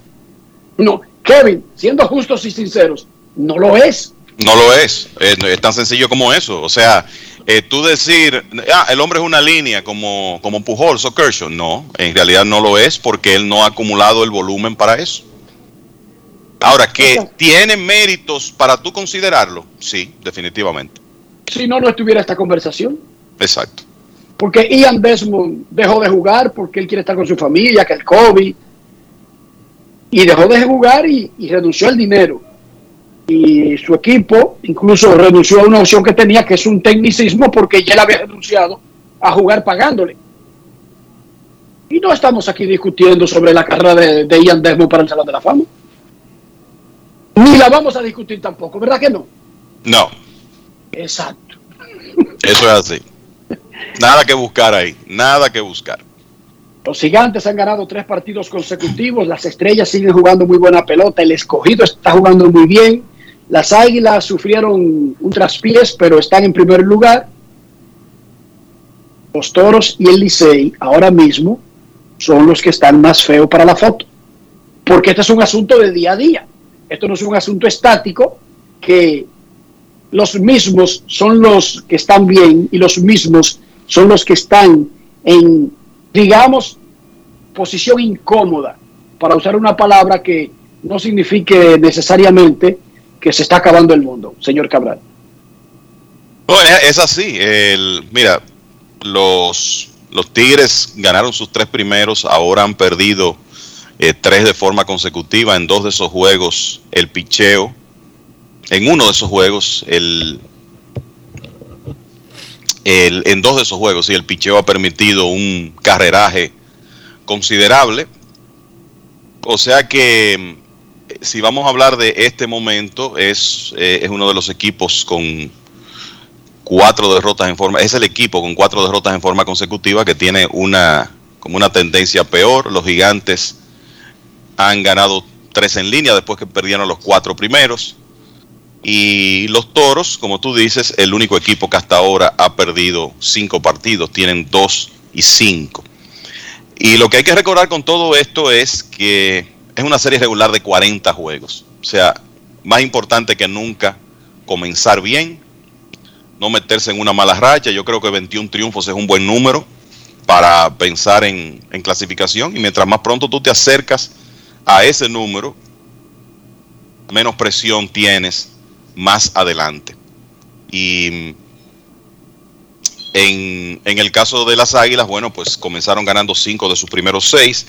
No, Kevin, siendo justos y sinceros, no lo es. No lo es, eh, es tan sencillo como eso. O sea, eh, tú decir, ah, el hombre es una línea como, como Pujols o Kershaw, no, en realidad no lo es porque él no ha acumulado el volumen para eso. Ahora, que tiene méritos para tú considerarlo, sí, definitivamente. Si no, no estuviera esta conversación. Exacto porque Ian Desmond dejó de jugar porque él quiere estar con su familia, que el COVID, y dejó de jugar y, renunció al dinero. Y su equipo incluso renunció a una opción que tenía, que es un tecnicismo, porque ya él había renunciado a jugar pagándole. Y no estamos aquí discutiendo sobre la carrera de, de Ian Desmond para el Salón de la Fama. Ni la vamos a discutir tampoco, ¿verdad que no? No. Exacto. Eso es así. Nada que buscar ahí, nada que buscar. Los gigantes han ganado tres partidos consecutivos, las estrellas siguen jugando muy buena pelota, el escogido está jugando muy bien, las águilas sufrieron un traspiés, pero están en primer lugar. Los toros y el Licey ahora mismo son los que están más feos para la foto, porque este es un asunto de día a día, esto no es un asunto estático que los mismos son los que están bien y los mismos son los que están en, digamos, posición incómoda, para usar una palabra que no signifique necesariamente que se está acabando el mundo, señor Cabral. es así. El, mira, los, los Tigres ganaron sus tres primeros, ahora han perdido eh, tres de forma consecutiva. En dos de esos juegos, el picheo. En uno de esos juegos, el, en dos de esos juegos, y el picheo ha permitido un carreraje considerable. O sea que si vamos a hablar de este momento, es, eh, es uno de los equipos con cuatro derrotas en forma, es el equipo con cuatro derrotas en forma consecutiva que tiene una como una tendencia peor. Los gigantes han ganado tres en línea después que perdieron los cuatro primeros. Y los toros, como tú dices, el único equipo que hasta ahora ha perdido cinco partidos, tienen dos y cinco. Y lo que hay que recordar con todo esto es que es una serie regular de 40 juegos. O sea, más importante que nunca comenzar bien, no meterse en una mala racha. Yo creo que 21 triunfos es un buen número para pensar en, en clasificación. Y mientras más pronto tú te acercas a ese número, menos presión tienes más adelante. Y en, en, el caso de las Águilas, bueno, pues comenzaron ganando cinco de sus primeros seis.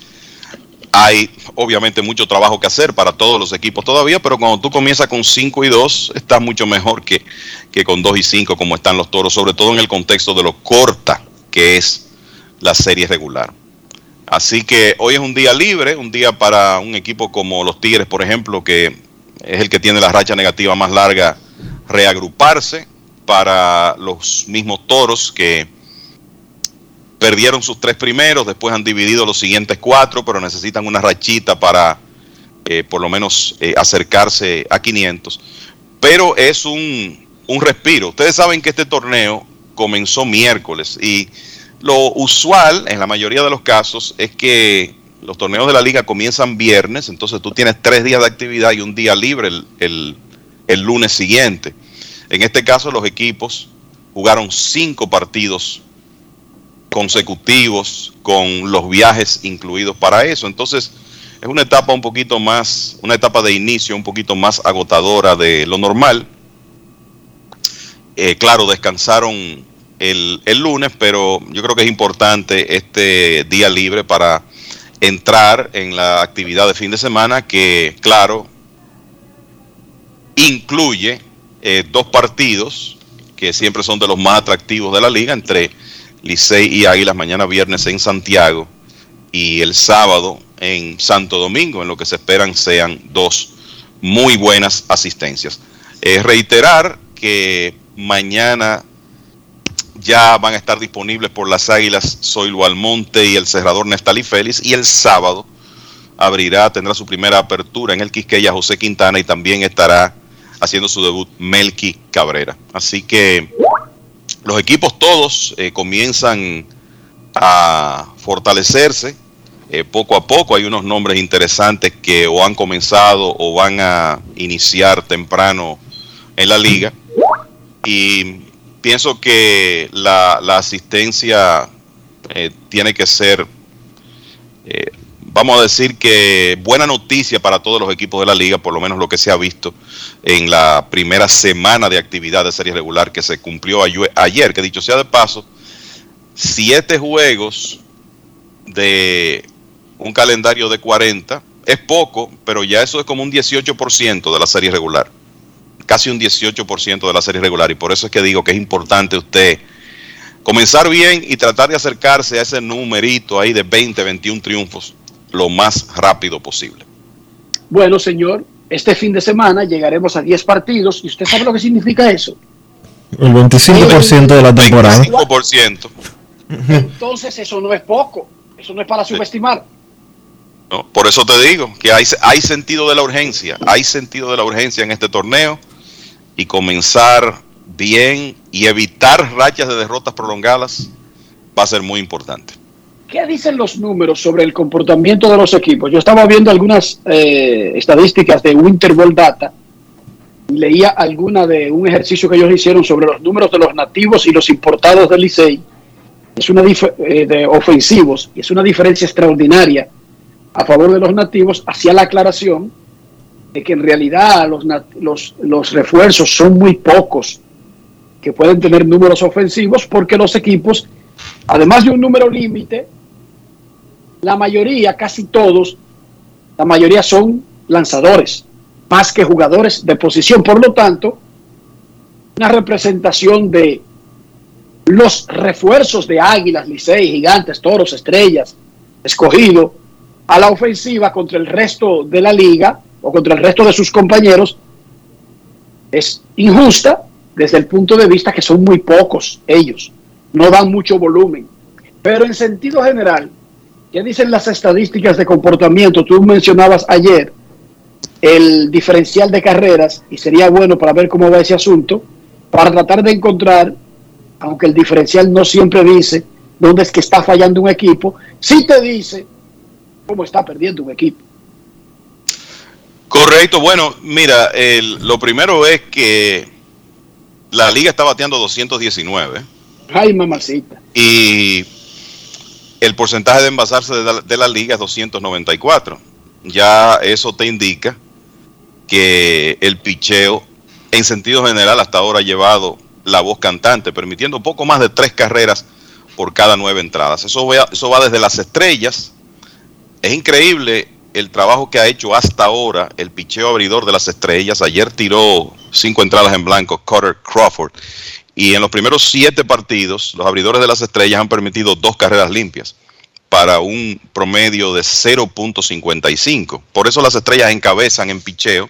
Hay obviamente mucho trabajo que hacer para todos los equipos todavía, pero cuando tú comienzas con 5 y 2, está mucho mejor que, que con 2 y 5 como están los toros, sobre todo en el contexto de lo corta que es la serie regular. Así que hoy es un día libre, un día para un equipo como los Tigres, por ejemplo, que es el que tiene la racha negativa más larga, reagruparse para los mismos toros que perdieron sus tres primeros, después han dividido los siguientes cuatro, pero necesitan una rachita para eh, por lo menos eh, acercarse a 500. pero es un, un respiro. Ustedes saben que este torneo comenzó miércoles y lo usual en la mayoría de los casos es que los torneos de la liga comienzan viernes, entonces tú tienes tres días de actividad y un día libre el, el- lunes siguiente. En este caso los equipos jugaron cinco partidos consecutivos con los viajes incluidos para eso. Entonces es una etapa un poquito más, una etapa de inicio un poquito más agotadora de lo normal. Eh, claro, descansaron el, el lunes, pero yo creo que es importante este día libre para entrar en la actividad de fin de semana que, claro, incluye eh, dos partidos que siempre son de los más atractivos de la liga entre Licey y Águilas mañana viernes en Santiago y el sábado en Santo Domingo, en lo que se esperan sean dos muy buenas asistencias. Eh, reiterar que mañana ya van a estar disponibles por las Águilas Zoilo Almonte y el cerrador Nestalí Félix y el sábado abrirá, tendrá su primera apertura en el Quisqueya José Quintana y también estará haciendo su debut Melqui Cabrera. Así que los equipos todos eh, comienzan a fortalecerse eh, poco a poco. Hay unos nombres interesantes que o han comenzado o van a iniciar temprano en la liga. Y pienso que la, la asistencia eh, tiene que ser, eh, vamos a decir que buena noticia para todos los equipos de la liga, por lo menos lo que se ha visto en la primera semana de actividad de serie regular que se cumplió ayer, que dicho sea de paso, siete juegos de un calendario de 40 es poco, pero ya eso es como un 18% de la serie regular. Casi un 18% de la serie regular. Y por eso es que digo que es importante usted comenzar bien y tratar de acercarse a ese numerito ahí de 20, 21 triunfos lo más rápido posible. Bueno, señor, este fin de semana llegaremos a 10 partidos y usted sabe lo que significa eso. El 25% de la temporada. 5%. Entonces eso no es poco, eso no es para subestimar. ¿no? Por eso te digo que hay, hay sentido de la urgencia, hay sentido de la urgencia en este torneo y comenzar bien y evitar rachas de derrotas prolongadas va a ser muy importante. ¿Qué dicen los números sobre el comportamiento de los equipos? Yo estaba viendo algunas eh, estadísticas de Winter Ball Data y leía alguna de un ejercicio que ellos hicieron sobre los números de los nativos y los importados del Licey. Es una eh, de ofensivos y es una diferencia extraordinaria a favor de los nativos. Hacía la aclaración de que en realidad los, los, los refuerzos son muy pocos que pueden tener números ofensivos porque los equipos, además de un número límite, la mayoría, casi todos, la mayoría son lanzadores, más que jugadores de posición. Por lo tanto, una representación de los refuerzos de Águilas, Licey, Gigantes, Toros, Estrellas, escogido a la ofensiva contra el resto de la liga o contra el resto de sus compañeros es injusta desde el punto de vista que son muy pocos ellos, no dan mucho volumen. Pero en sentido general, ¿qué dicen las estadísticas de comportamiento? Tú mencionabas ayer el diferencial de carreras y sería bueno para ver cómo va ese asunto, para tratar de encontrar, aunque el diferencial no siempre dice dónde es que está fallando un equipo, sí te dice cómo está perdiendo un equipo. Correcto, bueno, mira, el- lo primero es que la liga está bateando 219 Ay, mamacita. y el porcentaje de envasarse de la, de la liga es 294. Ya eso te indica que el picheo en sentido general hasta ahora ha llevado la voz cantante, permitiendo poco más de tres carreras por cada nueve entradas. Eso va, eso va desde las estrellas. Es increíble el trabajo que ha hecho hasta ahora el picheo abridor de las estrellas. Ayer tiró cinco entradas en blanco, Carter Crawford. Y en los primeros siete partidos, los abridores de las estrellas han permitido dos carreras limpias para un promedio de 0.55. Por eso las estrellas encabezan en picheo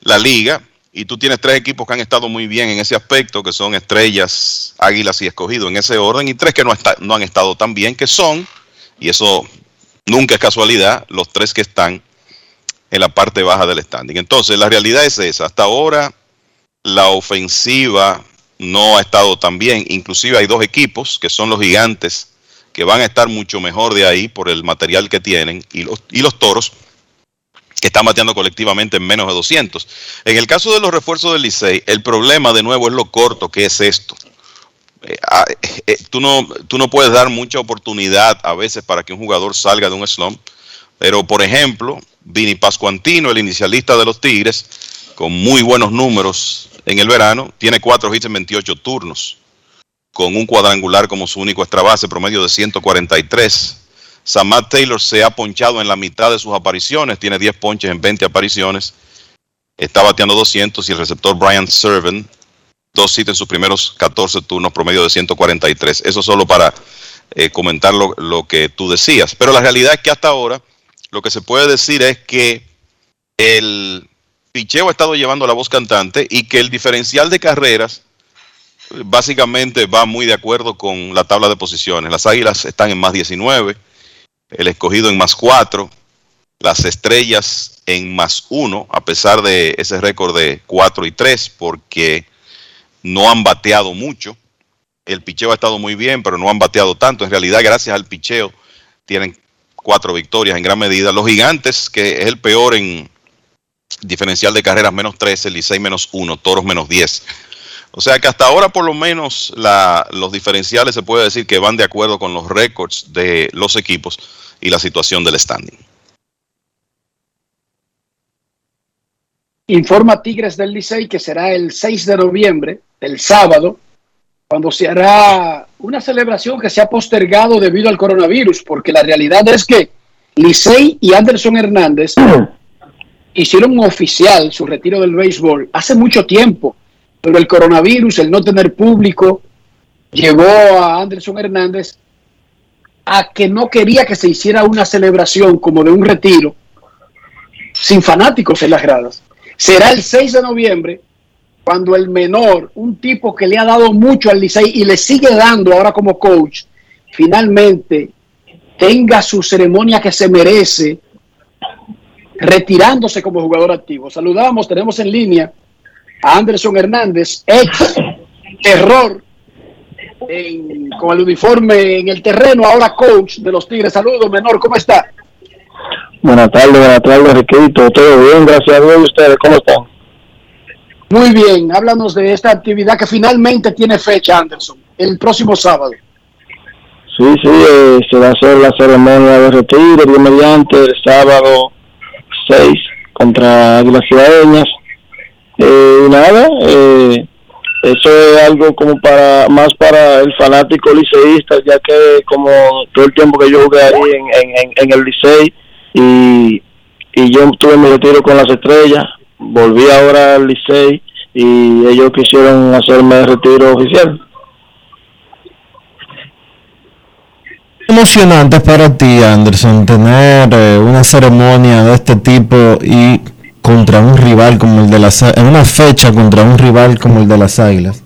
la liga. Y tú tienes tres equipos que han estado muy bien en ese aspecto, que son estrellas, águilas y escogido en ese orden, y tres que no, han estado tan bien, que son, y eso nunca es casualidad, los tres que están en la parte baja del standing. Entonces, la realidad es esa. Hasta ahora, la ofensiva no ha estado tan bien. Inclusive hay dos equipos que son los gigantes que van a estar mucho mejor de ahí por el material que tienen y los, y los toros que están bateando colectivamente en menos de 200. En el caso de los refuerzos del Licey, el problema de nuevo es lo corto que es esto. Ah, eh, eh, tú, no, tú no puedes dar mucha oportunidad a veces para que un jugador salga de un slump, pero por ejemplo, Vini Pascuantino, el inicialista de los Tigres, con muy buenos números en el verano, tiene cuatro hits en 28 turnos, con un cuadrangular como su único extra base, promedio de 143. Samad Taylor se ha ponchado en la mitad de sus apariciones, tiene 10 ponches en 20 apariciones, está bateando 200 y el receptor Brian Servant, dos hits en sus primeros 14 turnos, promedio de 143. Eso solo para eh, comentar lo, lo que tú decías. Pero la realidad es que hasta ahora lo que se puede decir es que el picheo ha estado llevando la voz cantante y que el diferencial de carreras básicamente va muy de acuerdo con la tabla de posiciones. Las águilas están en más 19, el escogido en más 4, las estrellas en más 1, a pesar de ese récord de 4 y 3, porque no han bateado mucho. El picheo ha estado muy bien, pero no han bateado tanto. En realidad, gracias al picheo, tienen cuatro victorias en gran medida. Los gigantes, que es el peor en, diferencial de carreras menos 13, Licey menos 1, Toros menos 10. O sea que hasta ahora por lo menos los diferenciales se puede decir que van de acuerdo con los récords de los equipos y la situación del standing. Informa Tigres del Licey que será el 6 de noviembre, el sábado, cuando se hará una celebración que se ha postergado debido al coronavirus, porque la realidad es que Licey y Anderson Hernández [clears throat] hicieron oficial su retiro del béisbol hace mucho tiempo, pero el coronavirus, el no tener público, llevó a Anderson Hernández a que no quería que se hiciera una celebración como de un retiro sin fanáticos en las gradas. Será el 6 de noviembre cuando el menor, un tipo que le ha dado mucho al Licey y le sigue dando ahora como coach, finalmente tenga su ceremonia que se merece retirándose como jugador activo. Saludamos, tenemos en línea a Anderson Hernández, ex terror con el uniforme en el terreno, ahora coach de los Tigres. Saludos, menor, ¿cómo está? Buenas tardes, buenas tardes, Riquito. Todo bien, gracias a Dios. ¿Ustedes cómo están? Muy bien, háblanos de esta actividad que finalmente tiene fecha, Anderson, el próximo sábado. Sí, sí, eh, se va a hacer la ceremonia de retiro, Dios mediante, el sábado 6 contra Águilas Ciudadeñas. Eh, nada, eh, eso es algo como para más para el fanático liceísta, ya que como todo el tiempo que yo jugué ahí en, en, en el licey y, y yo tuve mi retiro con las estrellas, volví ahora al licey y ellos quisieron hacerme el retiro oficial. emocionante para ti, Anderson, tener eh, una ceremonia de este tipo y contra un rival como el de las en una fecha contra un rival como el de las Águilas?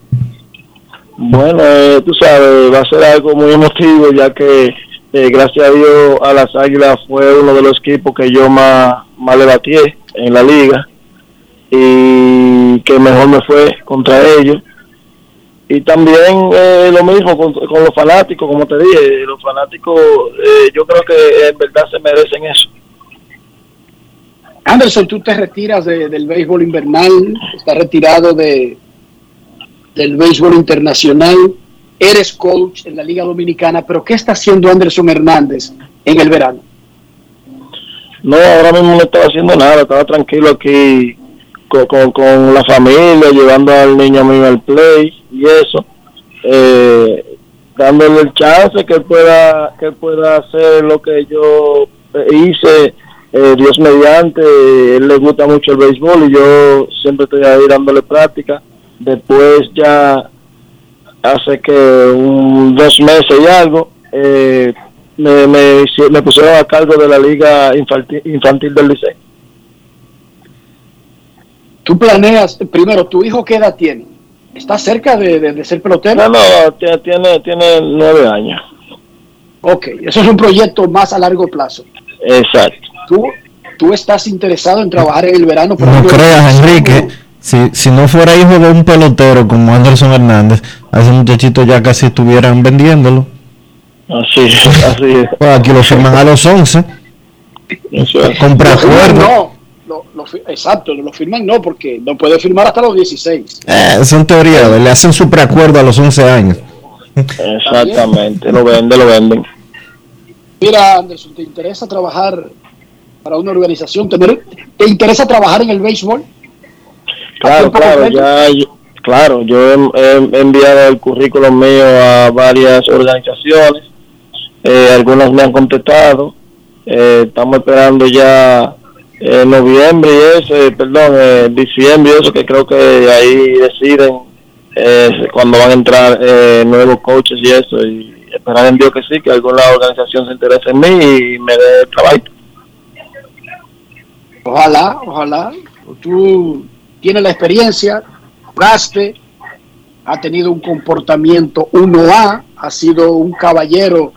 Bueno, eh, tú sabes, va a ser algo muy emotivo ya que eh, gracias a Dios a las Águilas fue uno de los equipos que yo más, más le batí en la liga y que mejor me fue contra ellos y también eh, lo mismo con, los fanáticos, como te dije, los fanáticos eh, yo creo que en verdad se merecen eso. Anderson, tú te retiras del béisbol invernal, estás retirado de del béisbol internacional, eres coach en la Liga Dominicana, pero ¿qué está haciendo Anderson Hernández en el verano? No, ahora mismo no estaba haciendo nada, estaba tranquilo aquí con, con, la familia, llevando al niño mío al play y eso, eh, dándole el chance que pueda que pueda hacer lo que yo hice, eh, Dios mediante, él le gusta mucho el béisbol y yo siempre estoy ahí dándole práctica. Después ya hace que un, dos meses y algo, eh, me, me, me pusieron a cargo de la liga infantil, infantil del liceo Tú planeas, primero, ¿tu hijo qué edad tiene? ¿Está cerca de, ser pelotero? No, no, tiene, tiene nueve años. Ok, eso es un proyecto más a largo plazo. Exacto. ¿Tú, tú estás interesado en trabajar en el verano? no creas, Enrique, Si, si no fuera hijo de un pelotero como Anderson Hernández, a ese muchachito ya casi estuvieran vendiéndolo. Así es, así es. Pues aquí lo firman a los 11. Compra Lo firman, acuerdo. no, lo- lo exacto, lo firman no, porque no puede firmar hasta los 16. Eh, son teorías, le hacen su preacuerdo a los 11 años. Exactamente, lo venden, lo venden. Mira, Anderson, ¿te interesa trabajar para una organización? ¿Tener- ¿Te interesa trabajar en el béisbol? Claro, claro, ya, yo- claro, yo he, he enviado el currículum mío a varias organizaciones, eh, algunas me han contestado, eh, estamos esperando ya eh, noviembre y eso, eh, perdón, eh, diciembre eso, que creo que ahí deciden eh, cuando van a entrar eh, nuevos coaches y eso, y esperar en Dios que sí, que alguna organización se interese en mí y me dé trabajo. Ojalá, ojalá. Tú tienes la experiencia, jugaste, ha tenido un comportamiento 1A, ha sido un caballero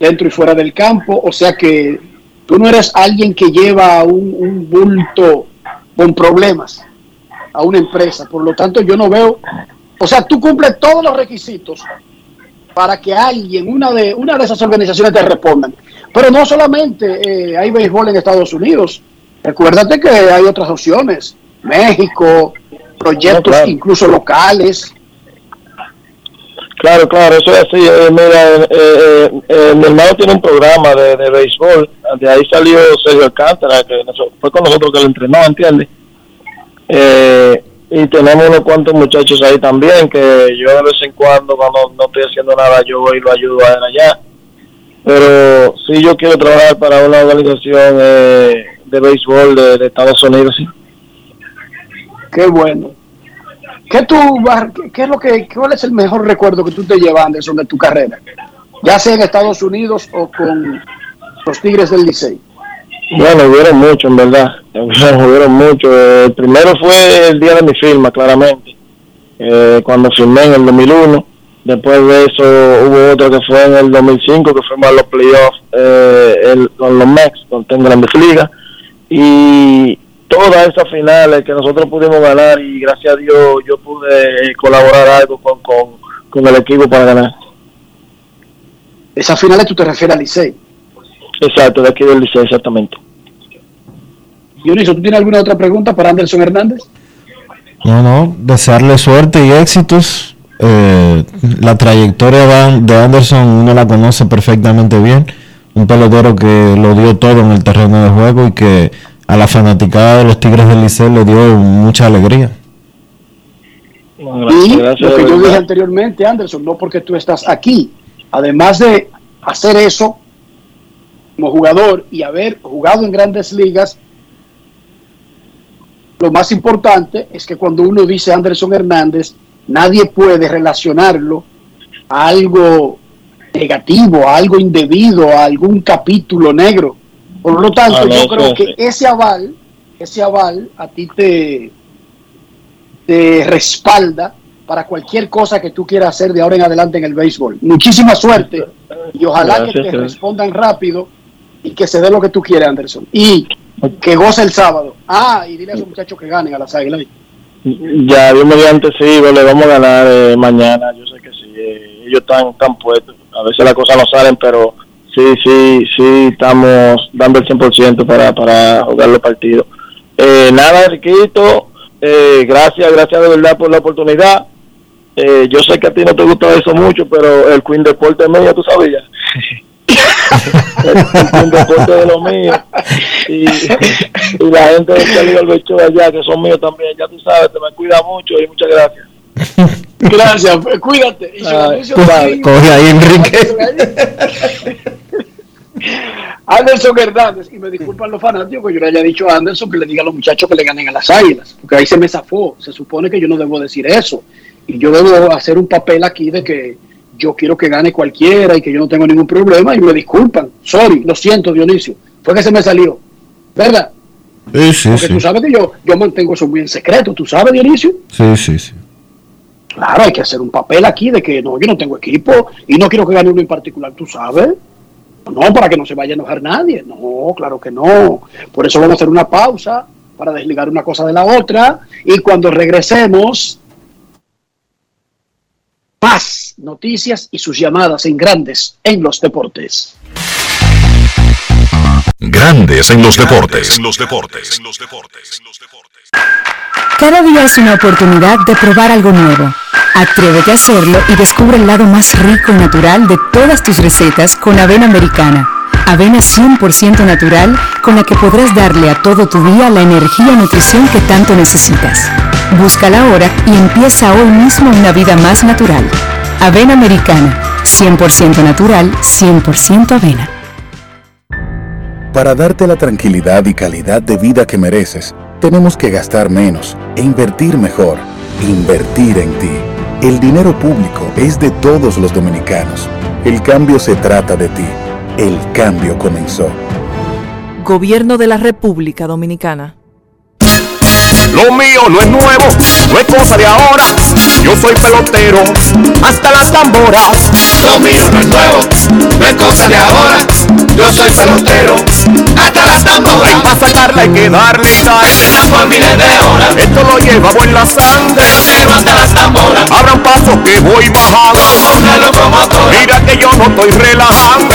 dentro y fuera del campo, o sea que tú no eres alguien que lleva un, un bulto con problemas a una empresa, por lo tanto yo no veo, o sea, tú cumples todos los requisitos para que alguien, una de, una de esas organizaciones te respondan. Pero no solamente eh, hay béisbol en Estados Unidos, recuérdate que hay otras opciones, México, proyectos No, claro. incluso locales. Claro, claro, eso es así. Eh, mira, eh, eh, eh, mi hermano tiene un programa de, de béisbol. De ahí salió Sergio Alcántara, que fue con nosotros que lo entrenó, ¿entiendes? Eh, y tenemos unos cuantos muchachos ahí también, que yo de vez en cuando, cuando no estoy haciendo nada, yo voy y lo ayudo a él allá. Pero sí, yo quiero trabajar para una organización eh, de béisbol de, de Estados Unidos, sí. Qué bueno. ¿Qué, tú, qué, es lo que, ¿Cuál es el mejor recuerdo que tú te llevas, Anderson, de tu carrera? Ya sea en Estados Unidos o con los Tigres del Licey. Bueno, hubieron mucho, en verdad. [laughs] hubieron mucho. Eh, El primero fue el día de mi firma, claramente. Eh, cuando firmé en el 2001. Después de eso hubo otro que fue en el 2005, que fuimos a los playoffs eh, con los Mex, con en Grandes Ligas. Y todas esas finales que nosotros pudimos ganar y gracias a Dios yo pude eh, colaborar algo con, con, con el equipo para ganar. Esas finales tú te refieres al Licey. Exacto, de aquí del Liceo, exactamente. Dionisio, ¿tú tienes alguna otra pregunta para Anderson Hernández? No, no, desearle suerte y éxitos. Eh, la trayectoria de Anderson uno la conoce perfectamente bien. Un pelotero que lo dio todo en el terreno de juego y que a la fanaticada de los Tigres del Liceo le dio mucha alegría. Y lo que yo dije anteriormente, Anderson, no porque tú estás aquí, además de hacer eso como jugador y haber jugado en grandes ligas, lo más importante es que cuando uno dice Anderson Hernández, nadie puede relacionarlo a algo negativo, a algo indebido, a algún capítulo negro. Por lo tanto, Ah, yo creo que ese aval, ese aval a ti te, te respalda para cualquier cosa que tú quieras hacer de ahora en adelante en el béisbol. Muchísima suerte y ojalá que te gracias. respondan rápido y que se dé lo que tú quieras, Anderson. Y que goce el sábado. Ah, y dile a esos muchachos que ganen a las águilas. Ya, Dios mediante sí, le vamos a ganar eh, mañana, yo sé que sí, eh, ellos están, están puestos, a veces las cosas no salen, pero sí, sí, sí, estamos dando el 100% para, para jugar los partidos. Eh, nada, Riquito, eh, gracias, gracias de verdad por la oportunidad. Eh, yo sé que a ti no te gusta eso mucho, pero el Queen Deporte es mío, tú sabías. el, el Queen Deporte de lo mío. Y, y la gente del Cali del Becho allá, que son míos también, ya tú sabes, te me cuida mucho y muchas gracias. Gracias, pues, cuídate. Y aquí. Coge ahí, Enrique. Anderson Hernández, y me disculpan los fanáticos que yo le haya dicho a Anderson que le diga a los muchachos que le ganen a las águilas, porque ahí se me zafó. Se supone que yo no debo decir eso. Y yo debo hacer un papel aquí de que yo quiero que gane cualquiera y que yo no tengo ningún problema y me disculpan. Sorry, lo siento, Dionisio. Fue que se me salió. ¿Verdad? Sí, sí, Porque sí. tú sabes que yo, yo mantengo eso muy en secreto. ¿Tú sabes, Dionisio? Sí, sí, sí. Claro, hay que hacer un papel aquí de que no, yo no tengo equipo y no quiero que gane uno en particular, ¿tú sabes? No, para que no se vaya a enojar nadie. No, claro que no. Por eso vamos a hacer una pausa para desligar una cosa de la otra. Y cuando regresemos, más noticias y sus llamadas en grandes en los deportes. Grandes en los deportes. En los deportes. Cada día es una oportunidad de probar algo nuevo. Atrévete a hacerlo y descubre el lado más rico y natural de todas tus recetas con avena americana. Avena 100% natural con la que podrás darle a todo tu día la energía y nutrición que tanto necesitas. Búscala ahora y empieza hoy mismo una vida más natural. Avena americana, 100% natural, 100% avena. Para darte la tranquilidad y calidad de vida que mereces, tenemos que gastar menos e invertir mejor. Invertir en ti. El dinero público es de todos los dominicanos. El cambio se trata de ti. El cambio comenzó. Gobierno de la República Dominicana. Lo mío no es nuevo, no es cosa de ahora. Yo soy pelotero, hasta las tamboras. Lo mío no es nuevo, no es cosa de ahora. Yo soy pelotero, hasta las tamboras. Hay para sacarla hay que darle y darle. por miles de horas. Esto lo llevamos en la sangre. Hasta las tamboras. Abran paso que voy bajando. Como una locomotora. Mira que yo no estoy relajando.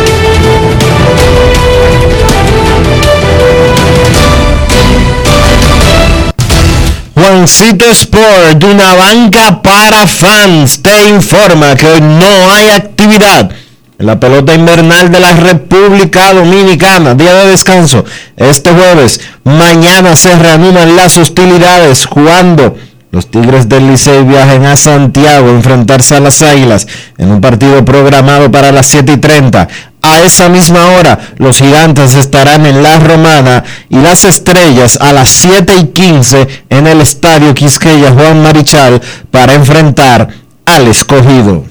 Juancito Sport, de una banca para fans, te informa que hoy no hay actividad en la pelota invernal de la República Dominicana, día de descanso. Este jueves, mañana se reanudan las hostilidades cuando los Tigres del Licey viajen a Santiago a enfrentarse a las Águilas en un partido programado para las 7 y 30. A esa misma hora, los gigantes estarán en La Romana y las estrellas a las 7 y 15 en el estadio Quisqueya Juan Marichal para enfrentar al escogido.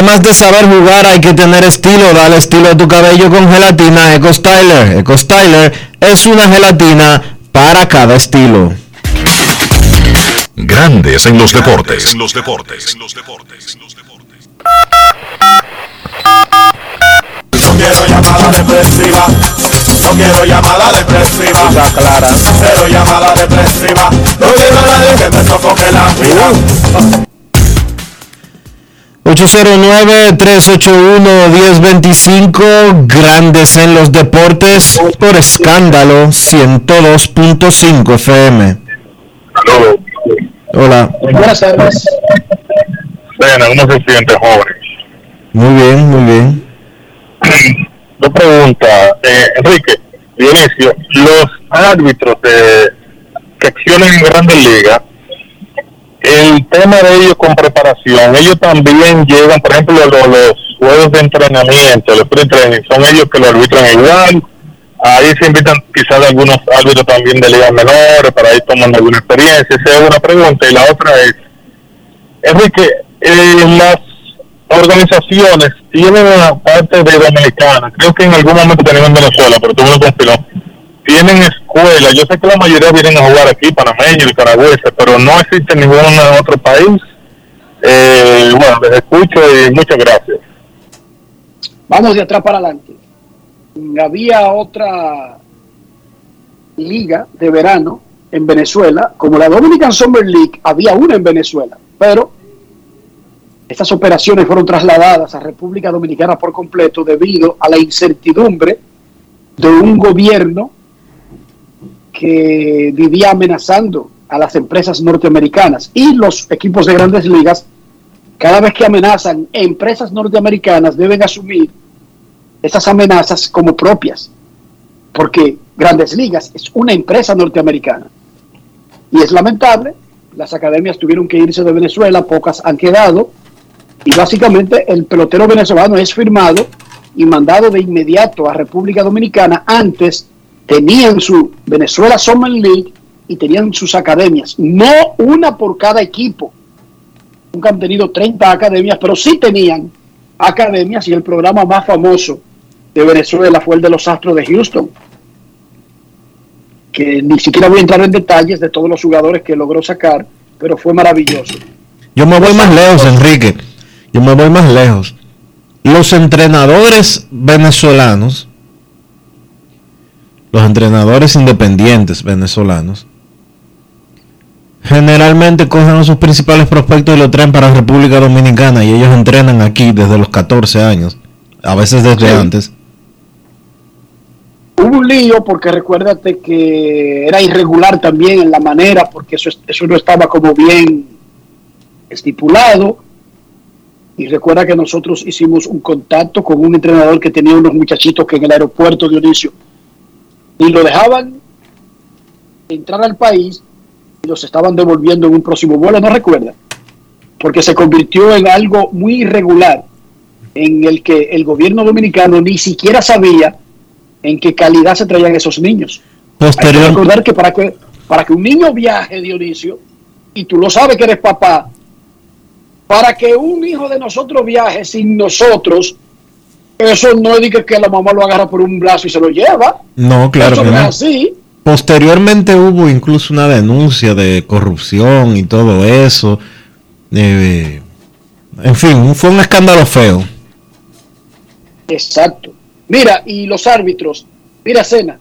Además de saber jugar hay que tener estilo, dale estilo a tu cabello con gelatina Eco Styler. Eco Styler es una gelatina para cada estilo. Grandes en los deportes. En los deportes. No quiero llamada depresiva. No quiero llamada depresiva. clara. Cero llamada depresiva. No quiero a nadie que me sofoque la vida. 809-381-1025, Grandes en los Deportes, por escándalo 102.5 FM. Hola. Buenas tardes. Bueno, uno se siente joven. Muy bien, muy bien. Dos preguntas. Eh, Enrique, Dionisio, los árbitros de secciones en Grandes Ligas tema de ellos con preparación, ellos también llegan, por ejemplo, los, juegos de entrenamiento, los pre-training, son ellos que lo arbitran igual. Ahí se invitan quizás algunos árbitros también de ligas menores para ir tomando alguna experiencia. Esa es una pregunta. Y la otra es, Enrique, eh, las organizaciones tienen una parte de Dominicana, creo que en algún momento tenían en Venezuela, pero tú me lo confirmó, tienen escuelas, yo sé que la mayoría vienen a jugar aquí, panameños, nicaragüenses, pero no existe en ningún otro país. Eh, bueno, les escucho y muchas gracias. Vamos de atrás para adelante. Había otra liga de verano en Venezuela, como la Dominican Summer League, había una en Venezuela, pero estas operaciones fueron trasladadas a República Dominicana por completo debido a la incertidumbre de un gobierno que vivía amenazando a las empresas norteamericanas y los equipos de grandes ligas, cada vez que amenazan empresas norteamericanas deben asumir esas amenazas como propias, porque grandes ligas es una empresa norteamericana. Y es lamentable, las academias tuvieron que irse de Venezuela, pocas han quedado, y básicamente el pelotero venezolano es firmado y mandado de inmediato a República Dominicana. Antes tenían su Venezuela Summer League y tenían sus academias, no una por cada equipo. Nunca han tenido 30 academias, pero sí tenían academias y el programa más famoso de Venezuela fue el de los Astros de Houston, que ni siquiera voy a entrar en detalles de todos los jugadores que logró sacar, pero fue maravilloso. Yo me voy más lejos, Enrique. Yo me voy más lejos. Los entrenadores venezolanos, los entrenadores independientes venezolanos, generalmente cogen a sus principales prospectos y lo traen para República Dominicana y ellos entrenan aquí desde los 14 años, a veces desde Sí. antes. Hubo un lío porque recuérdate que era irregular también en la manera, porque eso, es- eso no estaba como bien estipulado. Y recuerda que nosotros hicimos un contacto con un entrenador que tenía unos muchachitos que en el aeropuerto Dionisio y lo dejaban entrar al país y los estaban devolviendo en un próximo vuelo, no recuerda, porque se convirtió en algo muy irregular en el que el gobierno dominicano ni siquiera sabía en qué calidad se traían esos niños. Hay que recordar que para que para que un niño viaje, Dionisio, y tú lo sabes que eres papá, para que un hijo de nosotros viaje sin nosotros, eso no es que, la mamá lo agarra por un brazo y se lo lleva. no, claro eso que no es no. así. Posteriormente hubo incluso una denuncia de corrupción y todo eso. Eh, en fin, fue un escándalo feo. Exacto. Mira, y los árbitros, mira, Cena,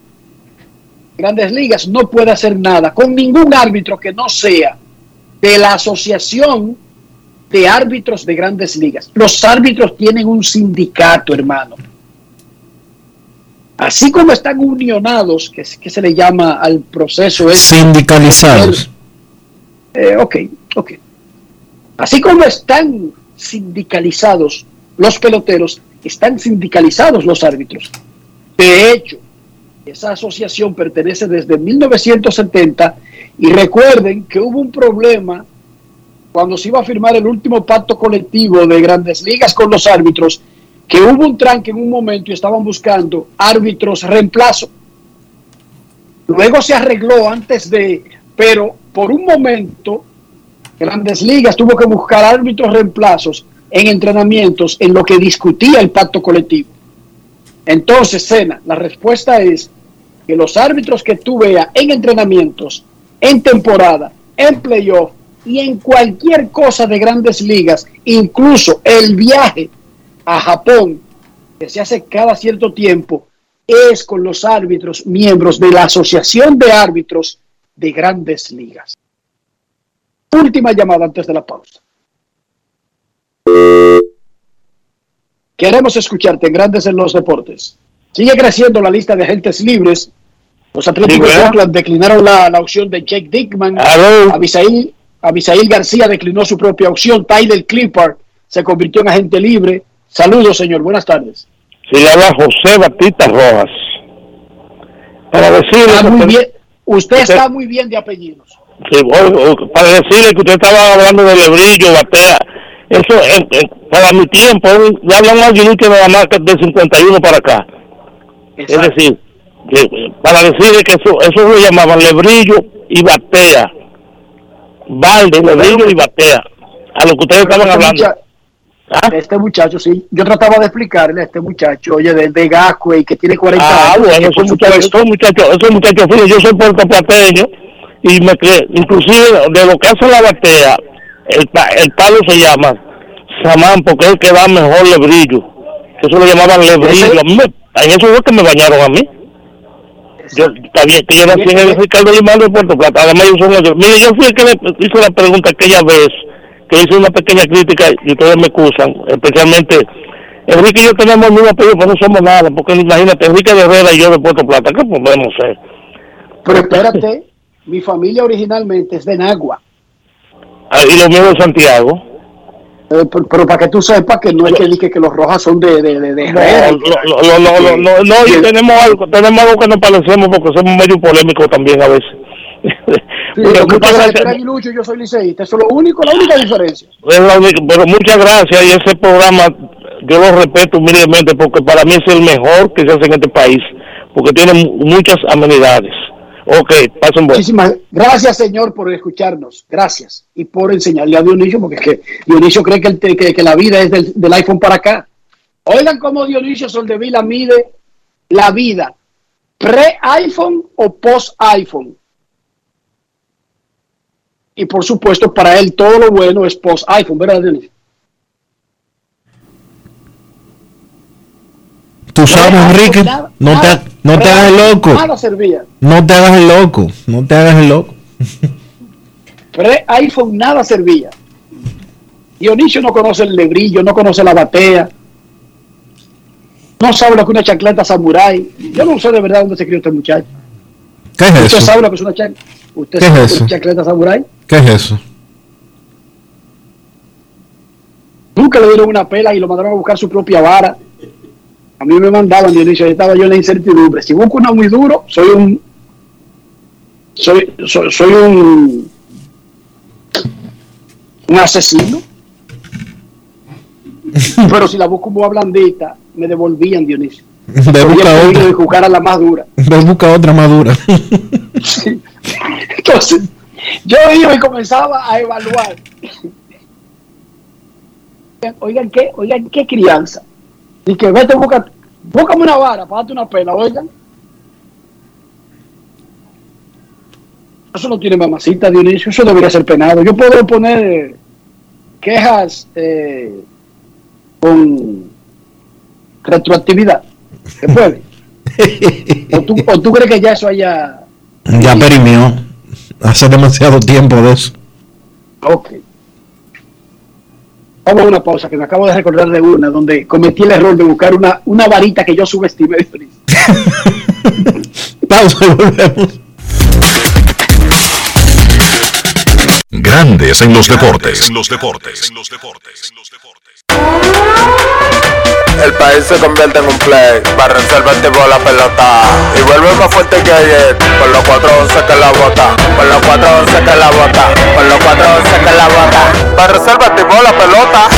Grandes Ligas no puede hacer nada con ningún árbitro que no sea de la Asociación de Árbitros de Grandes Ligas. Los árbitros tienen un sindicato, hermano. Así como están unionados, que, es- que se le llama al proceso Sindicalizados. eh, ok, ok. Así como están sindicalizados los peloteros, están sindicalizados los árbitros. De hecho, esa asociación pertenece desde 1970 y recuerden que hubo un problema cuando se iba a firmar el último pacto colectivo de grandes ligas con los árbitros, que hubo un tranque en un momento y estaban buscando árbitros reemplazo. Luego se arregló antes de, pero por un momento Grandes Ligas tuvo que buscar árbitros reemplazos en entrenamientos en lo que discutía el pacto colectivo. Entonces, Sena, la respuesta es que los árbitros que tú veas en entrenamientos, en temporada, en playoff y en cualquier cosa de grandes ligas, incluso el viaje a Japón, que se hace cada cierto tiempo, es con los árbitros miembros de la Asociación de Árbitros de Grandes Ligas. Última llamada antes de la pausa. Queremos escucharte en Grandes en los Deportes. Sigue creciendo la lista de agentes libres. Los Atléticos de. Oakland declinaron la, la opción de Jake Dickman. Aló. Abisail, Abisail García declinó su propia opción. Tyler Clippard se convirtió en agente libre. Saludos, señor. Buenas tardes. Se llama José Batista Rojas. Para decirle Está muy que- bien. Usted usted- está muy bien de apellidos. Sí, para decirle que usted estaba hablando de lebrillo, batea. Eso, para mi tiempo, ya hablan más de un que nada más que de 51 para acá. Es decir, que, eh, para decirle que eso, eso lo llamaban lebrillo y batea. Balde, lebrillo y batea. A lo que ustedes Pero estaban este hablando. mucha- Este muchacho, sí. Yo trataba de explicarle a este muchacho, oye, de, de Gascue, que tiene 40 Ah, años. bueno, que por esos muchachos, esos muchachos, esos muchachos yo soy puertoplateño y me inclusive de lo que hace la batea, el, el palo se llama Samán porque es el que da mejor lebrillo. Eso lo llamaban lebrillo. A mí en eso fue que me bañaron a mí. Yo, bien, que yo nací en el Ricardo Limán de Puerto Plata. Además, yo soy mayor. Mire, yo fui el que le hice la pregunta aquella vez, que hice una pequeña crítica y ustedes me excusan, especialmente Enrique y yo tenemos el mismo apellido, pero no somos nada, porque imagínate, Enrique de Herrera y yo de Puerto Plata, ¿qué podemos ser? Pero espérate, mi familia originalmente es de Nagua. Ah, Y lo mío de Santiago. Eh, pero, pero para que tú sepas que no es que dije que los rojas son de, de, de, de No, no, no, no, no, no, no, y tenemos algo, tenemos algo que nos parecemos porque somos medio polémicos también a veces. [laughs] Sí, Pero que pasa es yo soy liceísta. Eso es lo único, la única diferencia. Es la única- pero muchas gracias y ese programa yo lo respeto humildemente porque para mí es el mejor que se hace en este país porque tiene mu- muchas amenidades. Ok, pasen buen. Muchísimas gracias, señor, por escucharnos. Gracias. Y por enseñarle a Dionisio, porque es que Dionisio cree que, el que la vida es del, del iPhone para acá. Oigan cómo Dionisio Soldevila mide la vida. ¿Pre-iPhone o post-iPhone? Y por supuesto, para él todo lo bueno es post-iPhone, ¿verdad, Dionisio? Tú sabes, Enrique, no te, no te hagas el loco. Nada servía. No te hagas el loco. No te hagas el loco. [laughs] Pre-iPhone nada servía. Dionisio no conoce el lebrillo, no conoce la batea. No sabe lo que es una chancleta samurai. Yo no sé de verdad dónde se crió este muchacho. ¿Qué es ¿Usted eso? sabe lo que es una chancleta? ¿Usted ¿Qué sabe es eso? una chancleta samurai? ¿Qué es eso? Nunca le dieron una pela y lo mandaron a buscar su propia vara. A mí me mandaban, Dionisio, y estaba yo en la incertidumbre. Si busco una muy duro, soy un. Soy, soy, soy un. Un asesino. [laughs] Pero si la busco muy blandita, me devolvían, Dionisio. Podía busca otra. y jugar a la más dura. Ve busca otra madura. [laughs] Entonces, yo iba y comenzaba a evaluar. Oigan, ¿qué? Oigan, ¿qué crianza? Y que vete, busca, búscame una vara para darte una pela, oigan. Eso no tiene mamacita, Dionisio, eso debería ser penado. Yo puedo poner quejas eh, con retroactividad. ¿Se puede? [laughs] ¿O tú, o tú crees que ya eso haya... Ya perimió. Hace demasiado tiempo de eso. Ok. Vamos a una pausa que me acabo de recordar de una donde cometí el error de buscar una, una varita que yo subestimé. [laughs] Pausa volvemos. Grandes en los deportes. En los deportes. El país se convierte en un play, para reservar el tipo la pelota. Y vuelve más fuerte que ayer, con los 411 que la bota, con los 411 que la bota, con los 411 que la bota, para reservar el tipo la pelota.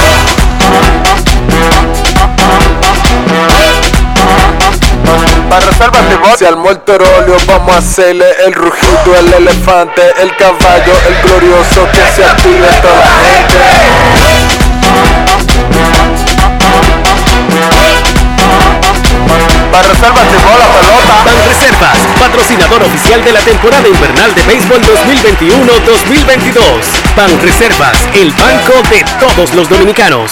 Para reservar el tipo, se armó el terolio, vamos a hacerle el rugido, el elefante, el caballo, el glorioso, que se active toda la gente. Para reservas de bola pelota. Banreservas, patrocinador oficial de la temporada invernal de béisbol 2021-2022. Banreservas, el banco de todos los dominicanos.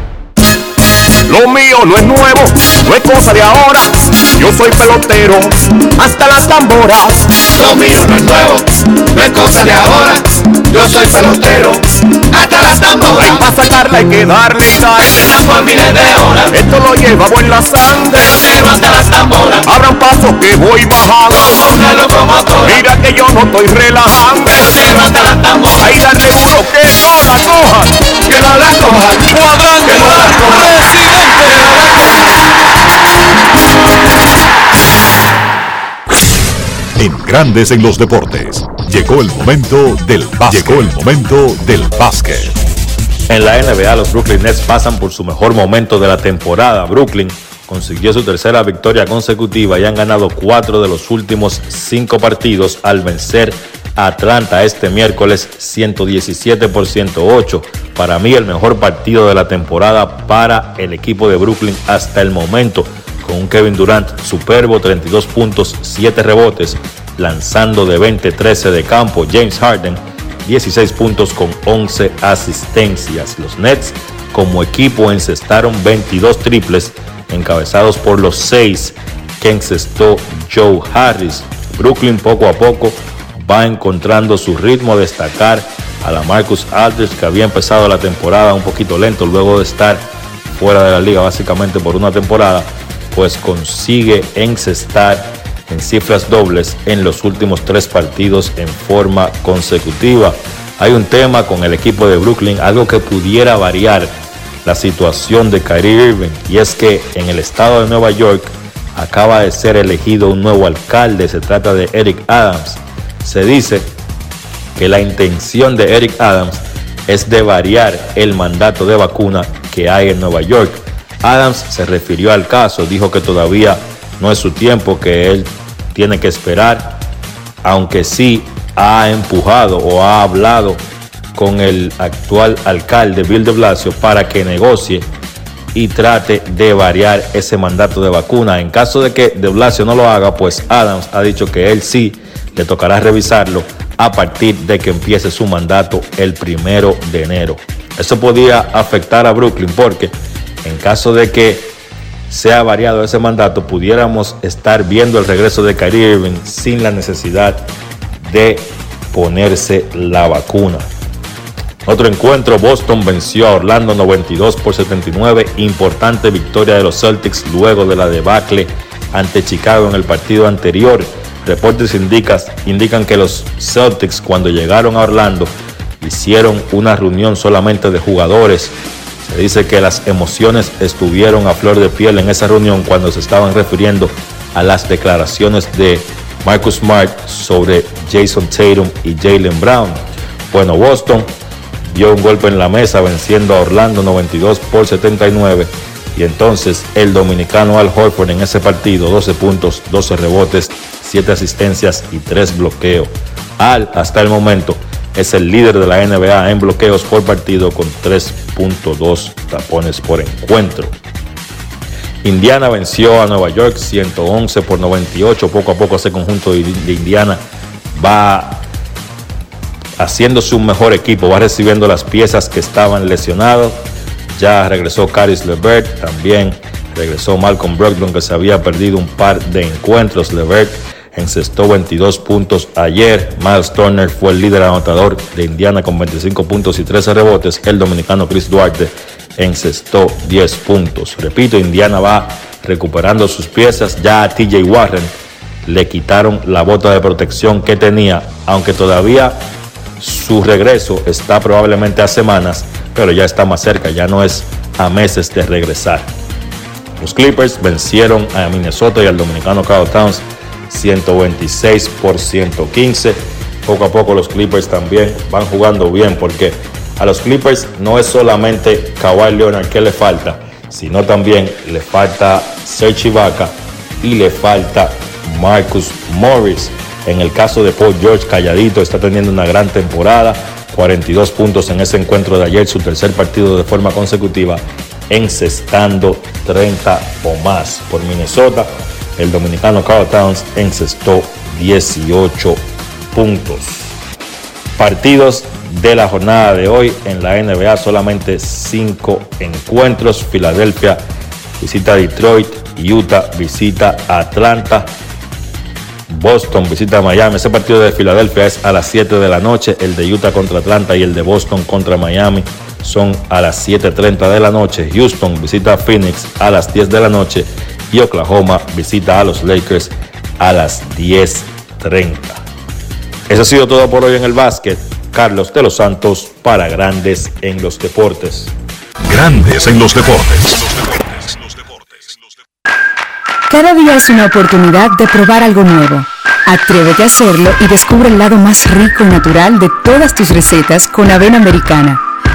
Lo mío no es nuevo, no es cosa de ahora. Yo soy pelotero, hasta las tamboras. Lo mío no es nuevo, no es cosa de ahora. Yo soy pelotero, hasta las tamboras. Hay para sacarla hay que darle darle. por miles de horas. Esto lo llevamos en la sangre. Pelotero hasta las tamboras. Abran paso que voy bajando. Como una locomotora. Mira que yo no estoy relajando. Pelotero hasta las tamboras. Ahí darle duro que no la cojan. Que no la cojan. Cuadrante, que no la cojan. En Grandes en los Deportes. Llegó el momento del básquet. Llegó el momento del básquet. En la NBA, los Brooklyn Nets pasan por su mejor momento de la temporada. Brooklyn consiguió su tercera victoria consecutiva y han ganado cuatro de los últimos cinco partidos al vencer a Atlanta este miércoles 117 por 108. Para mí el mejor partido de la temporada para el equipo de Brooklyn hasta el momento con un Kevin Durant superbo, 32 puntos, 7 rebotes, lanzando de 20-13 de campo. James Harden, 16 puntos con 11 asistencias. Los Nets como equipo encestaron 22 triples, encabezados por los 6 que encestó Joe Harris. Brooklyn poco a poco va encontrando su ritmo a destacar a la Marcus Aldridge que había empezado la temporada un poquito lento luego de estar fuera de la liga básicamente por una temporada pues consigue encestar en cifras dobles en los últimos tres partidos en forma consecutiva. Hay un tema con el equipo de Brooklyn, algo que pudiera variar la situación de Kyrie Irving, y es que en el estado de Nueva York acaba de ser elegido un nuevo alcalde, se trata de Eric Adams. Se dice que la intención de Eric Adams es de variar el mandato de vacuna que hay en Nueva York. Adams se refirió al caso, dijo que todavía no es su tiempo, que él tiene que esperar, aunque sí ha empujado o ha hablado con el actual alcalde Bill de Blasio para que negocie y trate de variar ese mandato de vacuna. En caso de que de Blasio no lo haga, pues Adams ha dicho que él sí le tocará revisarlo a partir de que empiece su mandato el primero de enero. Eso podría afectar a Brooklyn porque en caso de que sea variado ese mandato, pudiéramos estar viendo el regreso de Kyrie Irving sin la necesidad de ponerse la vacuna. Otro encuentro, Boston venció a Orlando 92 por 79, importante victoria de los Celtics luego de la debacle ante Chicago en el partido anterior. Reportes indican que los Celtics cuando llegaron a Orlando hicieron una reunión solamente de jugadores se dice que las emociones estuvieron a flor de piel en esa reunión cuando se estaban refiriendo a las declaraciones de Marcus Smart sobre Jason Tatum y Jalen Brown. Bueno, Boston dio un golpe en la mesa venciendo a Orlando 92 por 79 y entonces el dominicano Al Horford en ese partido 12 puntos, 12 rebotes, 7 asistencias y 3 bloqueos. Al hasta el momento es el líder de la NBA en bloqueos por partido con 3.2 tapones por encuentro. Indiana venció a Nueva York 111 por 98. Poco a poco ese conjunto de Indiana va haciéndose un mejor equipo, va recibiendo las piezas que estaban lesionados. Ya regresó Caris Levert, también regresó Malcolm Brogdon que se había perdido un par de encuentros. Levert encestó 22 puntos ayer. Miles Turner fue el líder anotador de Indiana con 25 puntos y 13 rebotes. El dominicano Chris Duarte encestó 10 puntos. Repito, Indiana va recuperando sus piezas. Ya a TJ Warren le quitaron la bota de protección que tenía, aunque todavía su regreso está probablemente a semanas, pero ya está más cerca, ya no es a meses de regresar. Los Clippers vencieron a Minnesota y al dominicano Carl Towns 126 por 115. Poco a poco los Clippers también van jugando bien porque a los Clippers no es solamente Kawhi Leonard que le falta, sino también le falta Serge Ibaka y le falta Marcus Morris. En el caso de Paul George, calladito, está teniendo una gran temporada, 42 puntos en ese encuentro de ayer, su tercer partido de forma consecutiva, encestando 30 o más. Por Minnesota, el dominicano Carl Towns encestó 18 puntos. Partidos de la jornada de hoy en la NBA, solamente 5 encuentros. Filadelfia visita Detroit, Utah visita Atlanta. Boston visita Miami. Ese partido de Filadelfia es a las 7 de la noche. El de Utah contra Atlanta y el de Boston contra Miami son a las 7.30 de la noche. Houston visita Phoenix a las 10 de la noche. Y Oklahoma visita a los Lakers a las 10.30. Eso ha sido todo por hoy en el básquet. Carlos de los Santos para Grandes en los Deportes. Grandes en los deportes. Cada día es una oportunidad de probar algo nuevo. Atrévete a hacerlo y descubre el lado más rico y natural de todas tus recetas con avena americana.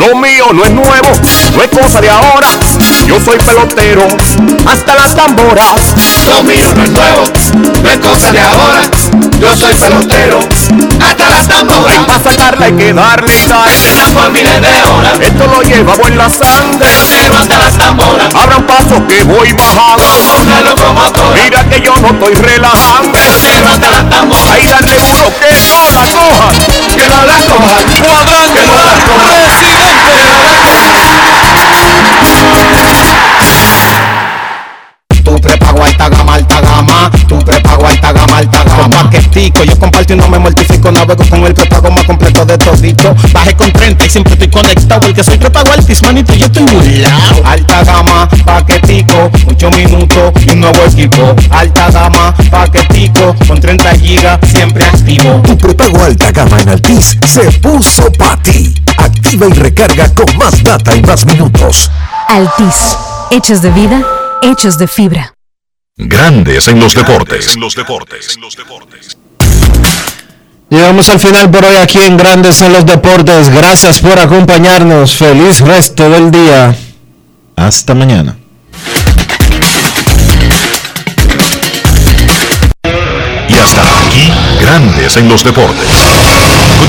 Lo mío no es nuevo, no es cosa de ahora. Yo soy pelotero, hasta las tamboras. Lo mío no es nuevo, no es cosa de ahora. Yo soy pelotero, hasta las tamboras. Hay para sacarla hay que darle y darle. por miles de horas. Esto lo llevamos en la sangre. Pelotero hasta las tamboras. Abran paso que voy bajando. Como una locomotora. Mira que yo no estoy relajando. Pelotero hasta las tamboras. Ahí darle duro que no la cojan. Que no la cojan. Cuadrante. Que no la cojan. Tu prepara paquetico, yo comparto y no me mortifico. Navego con el prepago más completo de todito. Bajé con 30 y siempre estoy conectado. El que soy prepago altis, manito, yo estoy burlao. Alta gama, paquetico, 8 minutos y un nuevo equipo. Alta gama, paquetico, con 30 gigas, siempre activo. Tu prepago alta gama en Altis se puso para ti. Activa y recarga con más data y más minutos. Altis, hechos de vida, hechos de fibra. Grandes en los deportes. En los deportes. Llegamos al final por hoy aquí en Grandes en los Deportes. Gracias por acompañarnos. Feliz resto del día. Hasta mañana. Y hasta aquí, Grandes en los Deportes.